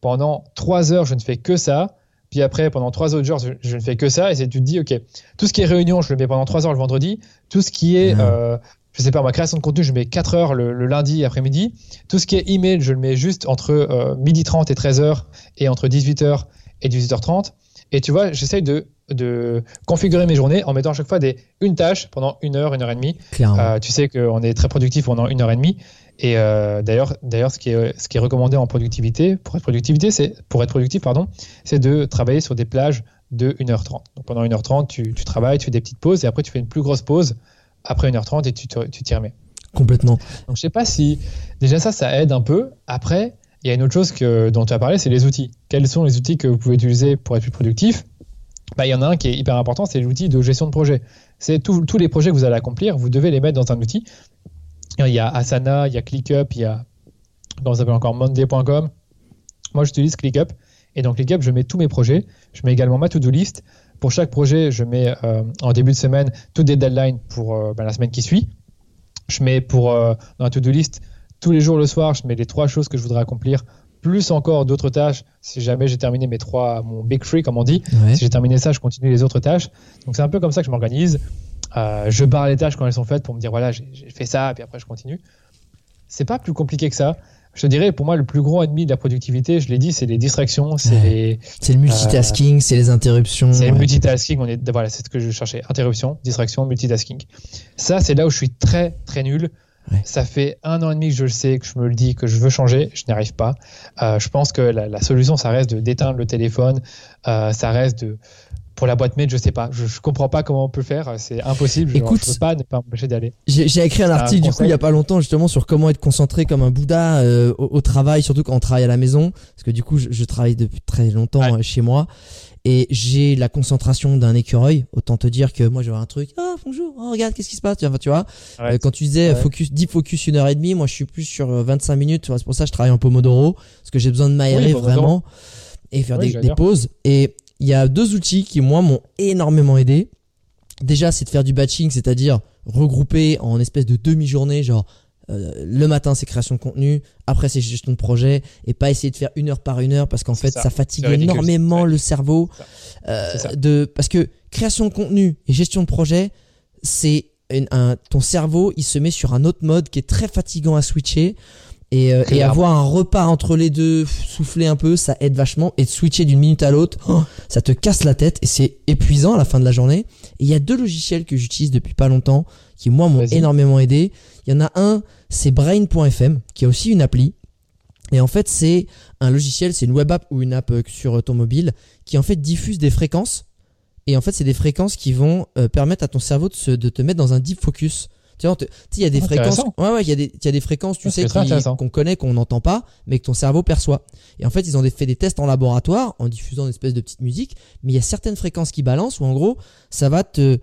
pendant trois heures, je ne fais que ça. Puis après, pendant trois autres heures, je, ne fais que ça. Et c'est tu te dis, OK, tout ce qui est réunion, je le mets pendant trois heures le vendredi. Tout ce qui est euh, je sais pas, ma création de contenu, je mets 4 heures le, lundi après-midi. Tout ce qui est email, je le mets juste entre euh, midi 30 et 13 h et entre 18h et 18h30. Et tu vois, j'essaye de, de configurer mes journées en mettant à chaque fois des, une tâche pendant une heure, une heure et demie. Euh, tu sais qu'on est très productif pendant une heure et demie. Et euh, d'ailleurs, d'ailleurs, ce qui est ce qui est recommandé en productivité, pour être productivité, c'est pour être productif, pardon, c'est de travailler sur des plages de 1h30. Donc pendant 1h30, tu, tu travailles, tu fais des petites pauses et après tu fais une plus grosse pause après 1h30 et tu t'y remets. Complètement. Donc je sais pas si déjà ça, ça aide un peu. Après, il y a une autre chose que, dont tu as parlé, c'est les outils. Quels sont les outils que vous pouvez utiliser pour être plus productif? Bah, Il y en a un qui est hyper important, c'est l'outil de gestion de projet. C'est tous les projets que vous allez accomplir, vous devez les mettre dans un outil. Il y a Asana, il y a ClickUp, il y a, comment ça s'appelle encore, Monday.com. Moi, j'utilise ClickUp. Et dans ClickUp, je mets tous mes projets. Je mets également ma to-do list. Pour chaque projet, je mets euh, en début de semaine toutes les deadlines pour euh, ben, la semaine qui suit. Je mets pour euh, dans la to-do list tous les jours le soir, je mets les trois choses que je voudrais accomplir, plus encore d'autres tâches. Si jamais j'ai terminé mes trois, mon big three comme on dit, si j'ai terminé ça, je continue les autres tâches. Donc c'est un peu comme ça que je m'organise. je barre les tâches quand elles sont faites pour me dire voilà j'ai fait ça, puis après je continue. C'est pas plus compliqué que ça je dirais, pour moi, le plus gros ennemi de la productivité, je l'ai dit, c'est les distractions, c'est C'est le multitasking, c'est les interruptions. C'est le multitasking, on est, voilà, c'est ce que je cherchais. Interruption, distraction, multitasking. Ça, c'est là où je suis très, très nul. Ça fait un an et demi que je le sais, que je me le dis, que je veux changer, je n'y arrive pas. Euh, je pense que la, solution, ça reste de d'éteindre le téléphone, euh, ça reste de pour la boîte mail, je sais pas. Je, je comprends pas comment on peut faire. C'est impossible. Écoute, je peux pas ne pas m'empêcher d'aller. J'ai écrit un article du coup il y a pas longtemps justement sur comment être concentré comme un Bouddha euh, au, travail, surtout quand on travaille à la maison, parce que du coup je, travaille depuis très longtemps euh, chez moi et j'ai la concentration d'un écureuil. Autant te dire que moi j'aurais un truc. Oh bonjour, oh, regarde qu'est-ce qui se passe? Tu vois, tu vois. Euh, quand tu disais focus, deep focus une heure et demie, moi je suis plus sur 25 minutes. C'est pour ça que je travaille en pomodoro parce que j'ai besoin de m'aérer vraiment et faire des, des pauses et il y a deux outils qui, moi, m'ont énormément aidé. Déjà, c'est de faire du batching, c'est-à-dire regrouper en espèce de demi-journée, genre euh, le matin c'est création de contenu, après c'est gestion de projet, et pas essayer de faire une heure par une heure parce qu'en fait ça. fatigue énormément le cerveau. Euh, de parce que création de contenu et gestion de projet, c'est un, ton cerveau il se met sur un autre mode qui est très fatigant à switcher Et, euh, et avoir un repas entre les deux, souffler un peu, ça aide vachement. Et de switcher d'une minute à l'autre, oh, ça te casse la tête et c'est épuisant à la fin de la journée. Et il y a deux logiciels que j'utilise depuis pas longtemps qui moi m'ont énormément aidé. Il y en a un, c'est Brain.fm, qui a aussi une appli. Et en fait, c'est un logiciel, c'est une web app ou une app euh, sur ton mobile qui en fait diffuse des fréquences. Et en fait, c'est des fréquences qui vont euh, permettre à ton cerveau de, se, de te mettre dans un deep focus. Tu sais, il y a des fréquences. Ouais, ouais, il y a des, il y a des fréquences, tu sais, qu'on connaît, qu'on n'entend pas, mais que ton cerveau perçoit. Et en fait, ils ont fait des tests en laboratoire en diffusant une espèce de petite musique, mais il y a certaines fréquences qui balancent où en gros, ça va te,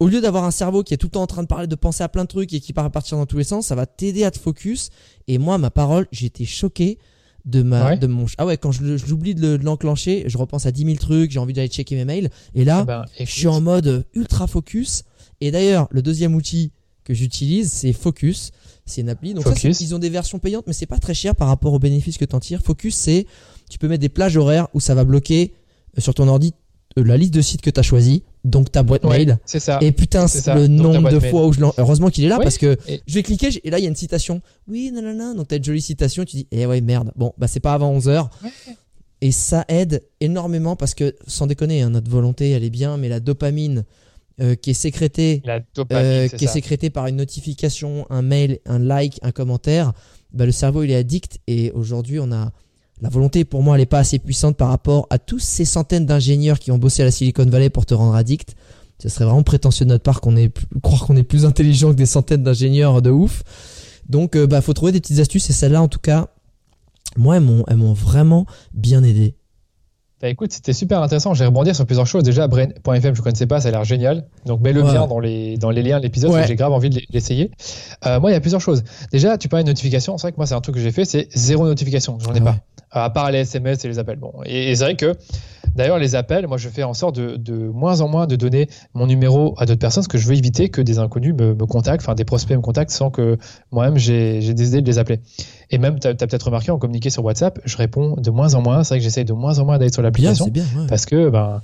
au lieu d'avoir un cerveau qui est tout le temps en train de parler, de penser à plein de trucs et qui part à partir dans tous les sens, ça va t'aider à te focus. Et moi, ma parole, j'étais choqué de ma de mon ah ouais quand je j'oublie de l'enclencher je repense à 10 000 trucs j'ai envie d'aller checker mes mails et là eh ben, je suis en mode ultra focus et d'ailleurs le deuxième outil que j'utilise c'est Focus c'est une appli donc ça, ils ont des versions payantes mais c'est pas très cher par rapport aux bénéfices que tu en tires Focus c'est tu peux mettre des plages horaires où ça va bloquer euh, sur ton ordi euh, la liste de sites que tu as choisi donc ta boîte mail. C'est ça. Et putain, le nombre de fois où je Heureusement qu'il est là parce que je vais cliquer et là il y a une citation. Oui, non, non, non. Donc t'as une jolie citation. Tu dis, eh ouais, merde. Bon, bah c'est pas avant 11h. Et ça aide énormément parce que, sans déconner, hein, notre volonté elle est bien, mais la dopamine euh, qui est sécrétée, euh, qui est sécrétée par une notification, un mail, un like, un commentaire, bah, le cerveau il est addict et aujourd'hui on a la volonté pour moi elle n'est pas assez puissante par rapport à tous ces centaines d'ingénieurs qui ont bossé à la Silicon Valley pour te rendre addict. Ce serait vraiment prétentieux de notre part qu'on est croire qu'on est plus intelligent que des centaines d'ingénieurs de ouf. Donc euh, bah faut trouver des petites astuces et celles-là en tout cas moi elles m'ont elles m'ont vraiment bien aidé. Bah écoute, c'était super intéressant. J'ai rebondi sur plusieurs choses. Déjà, Brain.fm, je connaissais pas, ça a l'air génial. Donc mets-le bien dans les, dans les liens de l'épisode, j'ai grave envie de l'essayer. Euh, moi, il y a plusieurs choses. Déjà, tu parlais de notification. C'est vrai que moi, c'est un truc que j'ai fait, c'est zéro notification. J'en ai pas. Euh, à part les SMS et les appels. Bon, et, c'est vrai que d'ailleurs les appels, moi je fais en sorte de, de, moins en moins de donner mon numéro à d'autres personnes, parce que je veux éviter que des inconnus me, me contactent, enfin des prospects me contactent sans que moi-même j'ai décidé de les appeler. Et même, tu as, peut-être remarqué, en communiqué sur WhatsApp, je réponds de moins en moins. C'est vrai que j'essaye de moins en moins d'aller sur l'application, parce que ben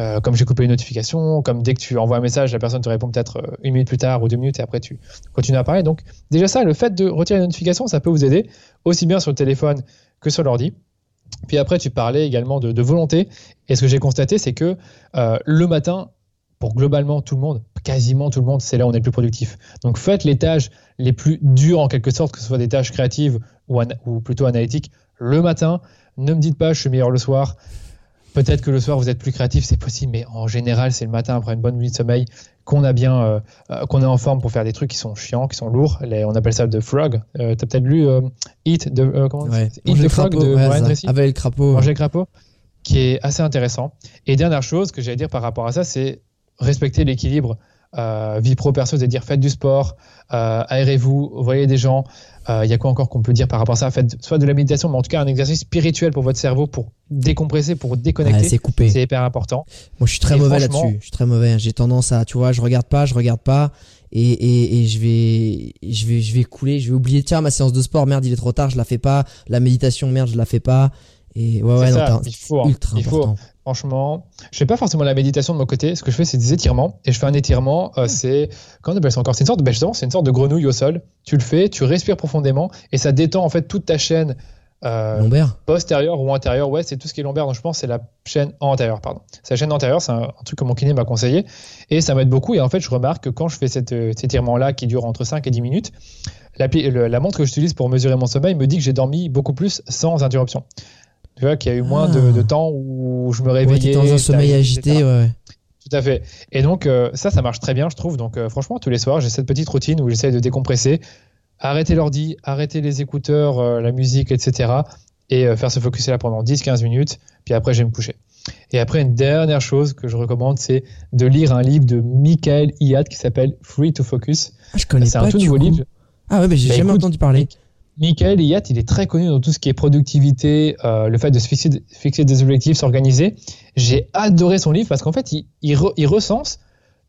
euh, comme j'ai coupé une notification, comme dès que tu envoies un message, la personne te répond peut-être euh, une minute plus tard ou deux minutes et après tu continues à parler. Donc déjà ça, le fait de retirer les notifications, ça peut vous aider aussi bien sur le téléphone que sur l'ordi. Puis après, tu parlais également de, volonté. Et ce que j'ai constaté, c'est que euh, le matin, pour globalement tout le monde, quasiment tout le monde, c'est là où on est le plus productif. Donc faites les tâches les plus dures en quelque sorte, que ce soit des tâches créatives ou, ou plutôt analytiques, le matin. Ne me dites pas je suis meilleur le soir. Peut-être que le soir vous êtes plus créatif, c'est possible, mais en général c'est le matin après une bonne nuit de sommeil qu'on a bien, euh, euh, qu'on est en forme pour faire des trucs qui sont chiants, qui sont lourds. on appelle ça de frog. Euh, T'as peut-être lu Eat de comment Eat the Frog de Brian Tracy. Avec le crapaud. Manger le crapaud, qui est assez intéressant. Et dernière chose que j'allais dire par rapport à ça, c'est respecter l'équilibre vie pro perso, c'est-à-dire faites du sport, aérez-vous, voyez des gens, il euh, y a quoi encore qu'on peut dire par rapport à ça? Faites soit de la méditation, mais en tout cas un exercice spirituel pour votre cerveau, pour décompresser, pour déconnecter. c'est coupé. C'est hyper important. Moi, je suis très mauvais là-dessus. Je suis très mauvais. J'ai tendance à, tu vois, je regarde pas, je regarde pas. Et, et, et, je vais je vais je vais couler je vais oublier tiens ma séance de sport merde il est trop tard je la fais pas la méditation merde je la fais pas et ouais ouais non, il faut, hein. ultra il important. Faut. Franchement, je fais pas forcément la méditation de mon côté. Ce que je fais, c'est des étirements. Et je fais un étirement, euh, c'est. Comment on appelle ça encore? C'est une sorte de. Ben c'est une sorte de grenouille au sol. Tu le fais, tu respires profondément et ça détend en fait toute ta chaîne. Euh, lombaire Postérieure ou antérieure. Ouais, c'est tout ce qui est lombaire. Donc je pense c'est la chaîne antérieure, pardon. C'est la chaîne antérieure, c'est un, truc que mon kiné m'a conseillé. Et ça m'aide beaucoup. Et en fait, je remarque que quand je fais cet étirement-là qui dure entre 5 et 10 minutes, la, la montre que j'utilise pour mesurer mon sommeil me dit que j'ai dormi beaucoup plus sans interruption. Tu vois, qu'il y a eu moins de, ah. temps où je me réveillais. dans un sommeil agité, ouais. Tout à fait. Et donc, euh, ça, ça marche très bien, je trouve. Donc, euh, franchement, tous les soirs, j'ai cette petite routine où j'essaie de décompresser, arrêter l'ordi, arrêter les écouteurs, euh, la musique, etc. Et faire se focuser là pendant 10-15 minutes. Puis après, je vais me coucher. Et après, une dernière chose que je recommande, c'est de lire un livre de Michael Iat qui s'appelle Free to Focus. Ah, je connais pas. C'est un tout nouveau livre. Ah ouais, mais j'ai bah, jamais entendu parler. Michael Iyat, il est très connu dans tout ce qui est productivité, euh, le fait de se fixer, des objectifs, s'organiser. J'ai adoré son livre parce qu'en fait, il, recense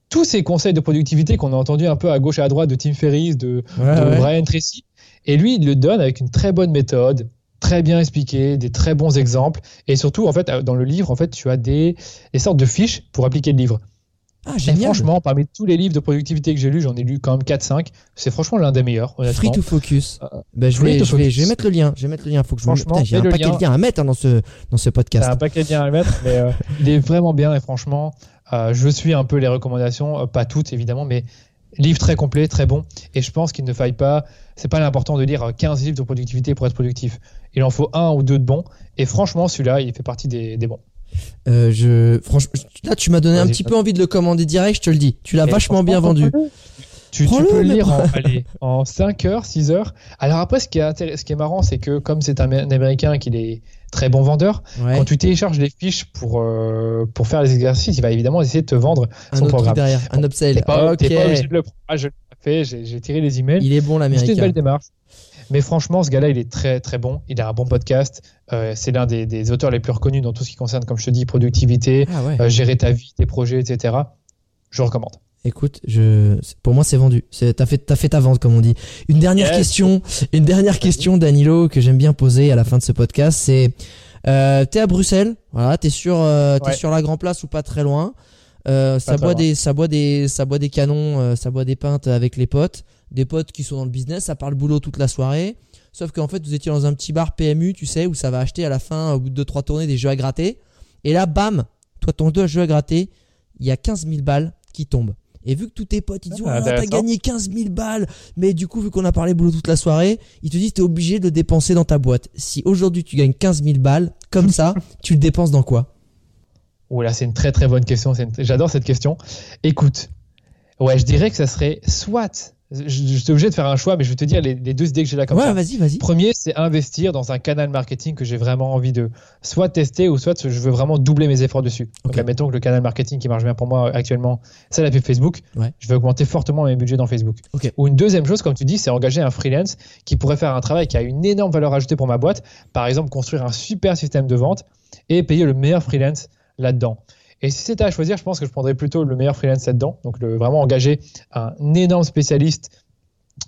tous ces conseils de productivité qu'on a entendus un peu à gauche et à droite de Tim Ferriss, de, Brian Tracy. Et lui, il le donne avec une très bonne méthode, très bien expliqué, des très bons exemples. Et surtout, en fait, dans le livre, en fait, tu as des, des sortes de fiches pour appliquer le livre. Ah, génial. franchement, parmi tous les livres de productivité que j'ai lus, j'en ai lu quand même 4-5. C'est franchement l'un des meilleurs, honnêtement. Free to Focus. bah, je, vais, je, vais, je, vais, mettre le lien. Je vais mettre le lien. Faut que je franchement, j'ai un paquet de liens à mettre hein, dans, ce, dans ce podcast. un paquet de liens à mettre, mais euh, il est vraiment bien et franchement, euh, je suis un peu les recommandations, euh, pas toutes évidemment, mais livre très complet, très bon. Et je pense qu'il ne faille pas, c'est pas l'important de lire 15 livres de productivité pour être productif. Il en faut un ou deux de bons. Et franchement, celui-là, il fait partie des, des bons. Euh, je, franchement, là, tu m'as donné un petit peu envie de le commander direct, je te le dis. Tu l'as vachement bien vendu. Tu, tu, peux le lire en, allez, en 5 heures, 6 heures. Alors après, ce qui est, ce qui est marrant, c'est que comme c'est un, Américain qui est très bon vendeur, quand tu télécharges les fiches pour, euh, pour faire les exercices, il va évidemment essayer de te vendre un son programme. derrière, un upsell. T'es pas, pas, obligé de le prendre. Ah, je l'ai fait, j'ai tiré les emails. Il est bon l'américain. C'était une belle démarche. Mais franchement, ce gars-là, il est très très bon. Il a un bon podcast. Euh, c'est l'un des, auteurs les plus reconnus dans tout ce qui concerne, comme je te dis, productivité, ah euh, gérer ta vie, tes projets, etc. Je recommande. Écoute, je, pour moi, c'est vendu. T'as fait, as fait ta vente, comme on dit. Une dernière question, une dernière question, Danilo, que j'aime bien poser à la fin de ce podcast, c'est, euh, t'es à Bruxelles, voilà, t'es sur, euh, es sur la Grand Place ou pas très loin. Ça boit des, ça boit des, ça boit des canons, ça boit des pintes avec les potes des potes qui sont dans le business, ça parle boulot toute la soirée. Sauf qu'en fait, vous étiez dans un petit bar PMU, tu sais, où ça va acheter à la fin, au bout de 2-3 tournées, des jeux à gratter. Et là, bam, toi, ton jeu à gratter, il y a 15 000 balles qui tombent. Et vu que tous tes potes, ils disent, ah, t'as gagné 15 000 balles, mais du coup, vu qu'on a parlé boulot toute la soirée, ils te disent, t'es obligé de dépenser dans ta boîte. Si aujourd'hui tu gagnes 15 000 balles, comme ça, tu le dépenses dans quoi? Oh là, c'est une très très bonne question. J'adore cette question. Écoute, ouais, je dirais que ça serait soit je, suis obligé de faire un choix, mais je vais te dire les, deux idées que j'ai là comme ouais, vas-y, vas-y. Premier, c'est investir dans un canal marketing que j'ai vraiment envie de soit tester ou soit je veux vraiment doubler mes efforts dessus. Donc, admettons que le canal marketing qui marche bien pour moi actuellement, c'est la pub Facebook. Je vais augmenter fortement mes budgets dans Facebook. Ou une deuxième chose, comme tu dis, c'est engager un freelance qui pourrait faire un travail qui a une énorme valeur ajoutée pour ma boîte. Par exemple, construire un super système de vente et payer le meilleur freelance là-dedans. Et si c'était à choisir, je pense que je prendrais plutôt le meilleur freelance là-dedans. Donc, vraiment engager un énorme spécialiste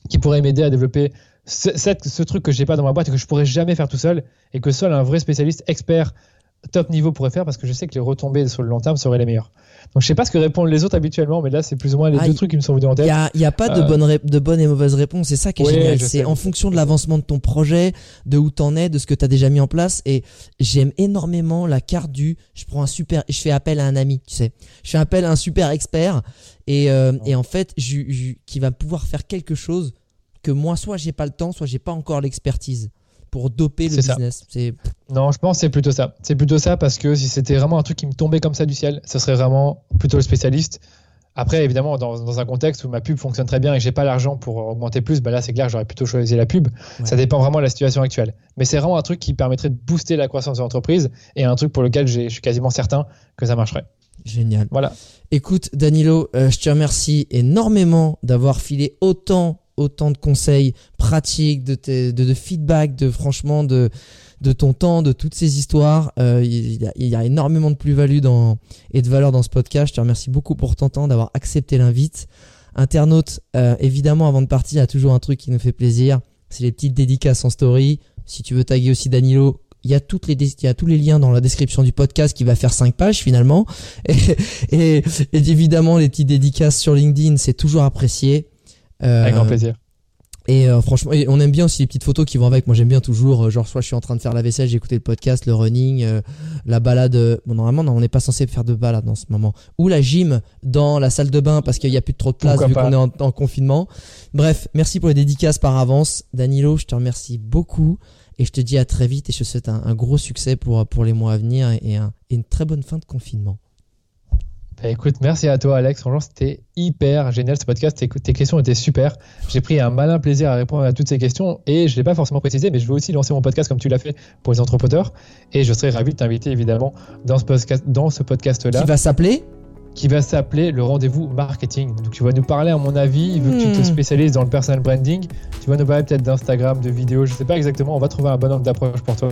qui pourrait m'aider à développer ce, ce truc que j'ai pas dans ma boîte et que je pourrais jamais faire tout seul et que seul un vrai spécialiste expert top niveau pourrait faire parce que je sais que les retombées sur le long terme seraient les meilleures. Donc je sais pas ce que répondent les autres habituellement, mais là c'est plus ou moins les ah, deux trucs qui me sont venus en tête. Il n'y a, pas de, euh, bonne de bonne et mauvaise réponse, c'est ça qui est génial. C'est en fonction de l'avancement de ton projet, de où t'en es, de ce que tu as déjà mis en place. Et j'aime énormément la carte du je prends un super, je fais appel à un ami, tu sais. Je fais appel à un super expert et, euh, et en fait je, qui va pouvoir faire quelque chose que moi soit j'ai pas le temps, soit j'ai pas encore l'expertise pour doper le business. Non, je pense que c'est plutôt ça. C'est plutôt ça parce que si c'était vraiment un truc qui me tombait comme ça du ciel, ce serait vraiment plutôt le spécialiste. Après, évidemment, dans, un contexte où ma pub fonctionne très bien et que j'ai pas l'argent pour augmenter plus, bah là, c'est clair, j'aurais plutôt choisi la pub. Ça dépend vraiment de la situation actuelle. Mais c'est vraiment un truc qui permettrait de booster la croissance de l'entreprise et un truc pour lequel je suis quasiment certain que ça marcherait. Génial. Voilà. Écoute, Danilo, euh, je te remercie énormément d'avoir filé autant autant de conseils pratiques, de, feedback, de franchement de, ton temps, de toutes ces histoires. Euh, il, y a, énormément de plus-value et de valeur dans ce podcast. Je te remercie beaucoup pour ton temps, d'avoir accepté l'invite. Internaute, euh, évidemment, avant de partir, il y a toujours un truc qui nous fait plaisir. C'est les petites dédicaces en story. Si tu veux taguer aussi Danilo, il y a tous les liens dans la description du podcast qui va faire 5 pages finalement et évidemment les petites dédicaces sur LinkedIn c'est toujours apprécié euh, avec grand plaisir. Et euh, franchement, on aime bien aussi les petites photos qui vont avec. Moi, j'aime bien toujours, euh, genre, soit je suis en train de faire la vaisselle, j'ai écouté le podcast, le running, la balade. Bon, normalement, on n'est pas censé faire de balade en ce moment. Ou la gym dans la salle de bain parce qu'il n'y a plus de trop de place vu qu'on est en, confinement. Bref, merci pour les dédicaces par avance. Danilo, je te remercie beaucoup. Et je te dis à très vite et je te souhaite un, gros succès pour, pour les mois à venir et une très bonne fin de confinement. Bah, écoute, merci à toi, Alex. C'était hyper génial ce podcast. Tes, questions étaient super. J'ai pris un malin plaisir à répondre à toutes ces questions et je ne l'ai pas forcément précisé, mais je veux aussi lancer mon podcast comme tu l'as fait pour les entrepreneurs. Et je serais ravi de t'inviter évidemment dans ce podcast-là. Dans ce podcast va s'appeler qui va s'appeler le rendez-vous marketing. Donc tu vas nous parler, à mon avis, vu que tu te hmm. spécialises dans le personal branding, tu vas nous parler peut-être d'Instagram, de vidéos, je sais pas exactement, on va trouver un bon angle d'approche pour toi.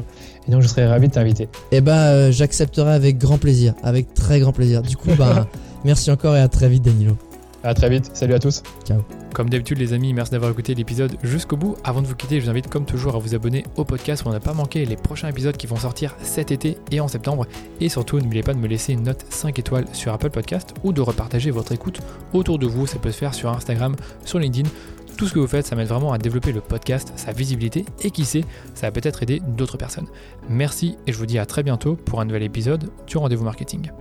Et donc je serais ravi de t'inviter. Eh ben, euh, j'accepterai avec grand plaisir, avec très grand plaisir. Du coup, bah, merci encore et à très vite, Danilo. À très vite, salut à tous. Ciao. Comme d'habitude les amis, merci d'avoir écouté l'épisode jusqu'au bout. Avant de vous quitter, je vous invite comme toujours à vous abonner au podcast pour ne pas manquer les prochains épisodes qui vont sortir cet été et en septembre. Et surtout, n'oubliez pas de me laisser une note 5 étoiles sur Apple Podcast ou de repartager votre écoute autour de vous. Ça peut se faire sur Instagram, sur LinkedIn. Tout ce que vous faites, ça m'aide vraiment à développer le podcast, sa visibilité et qui sait, ça va peut-être aider d'autres personnes. Merci et je vous dis à très bientôt pour un nouvel épisode du rendez-vous marketing.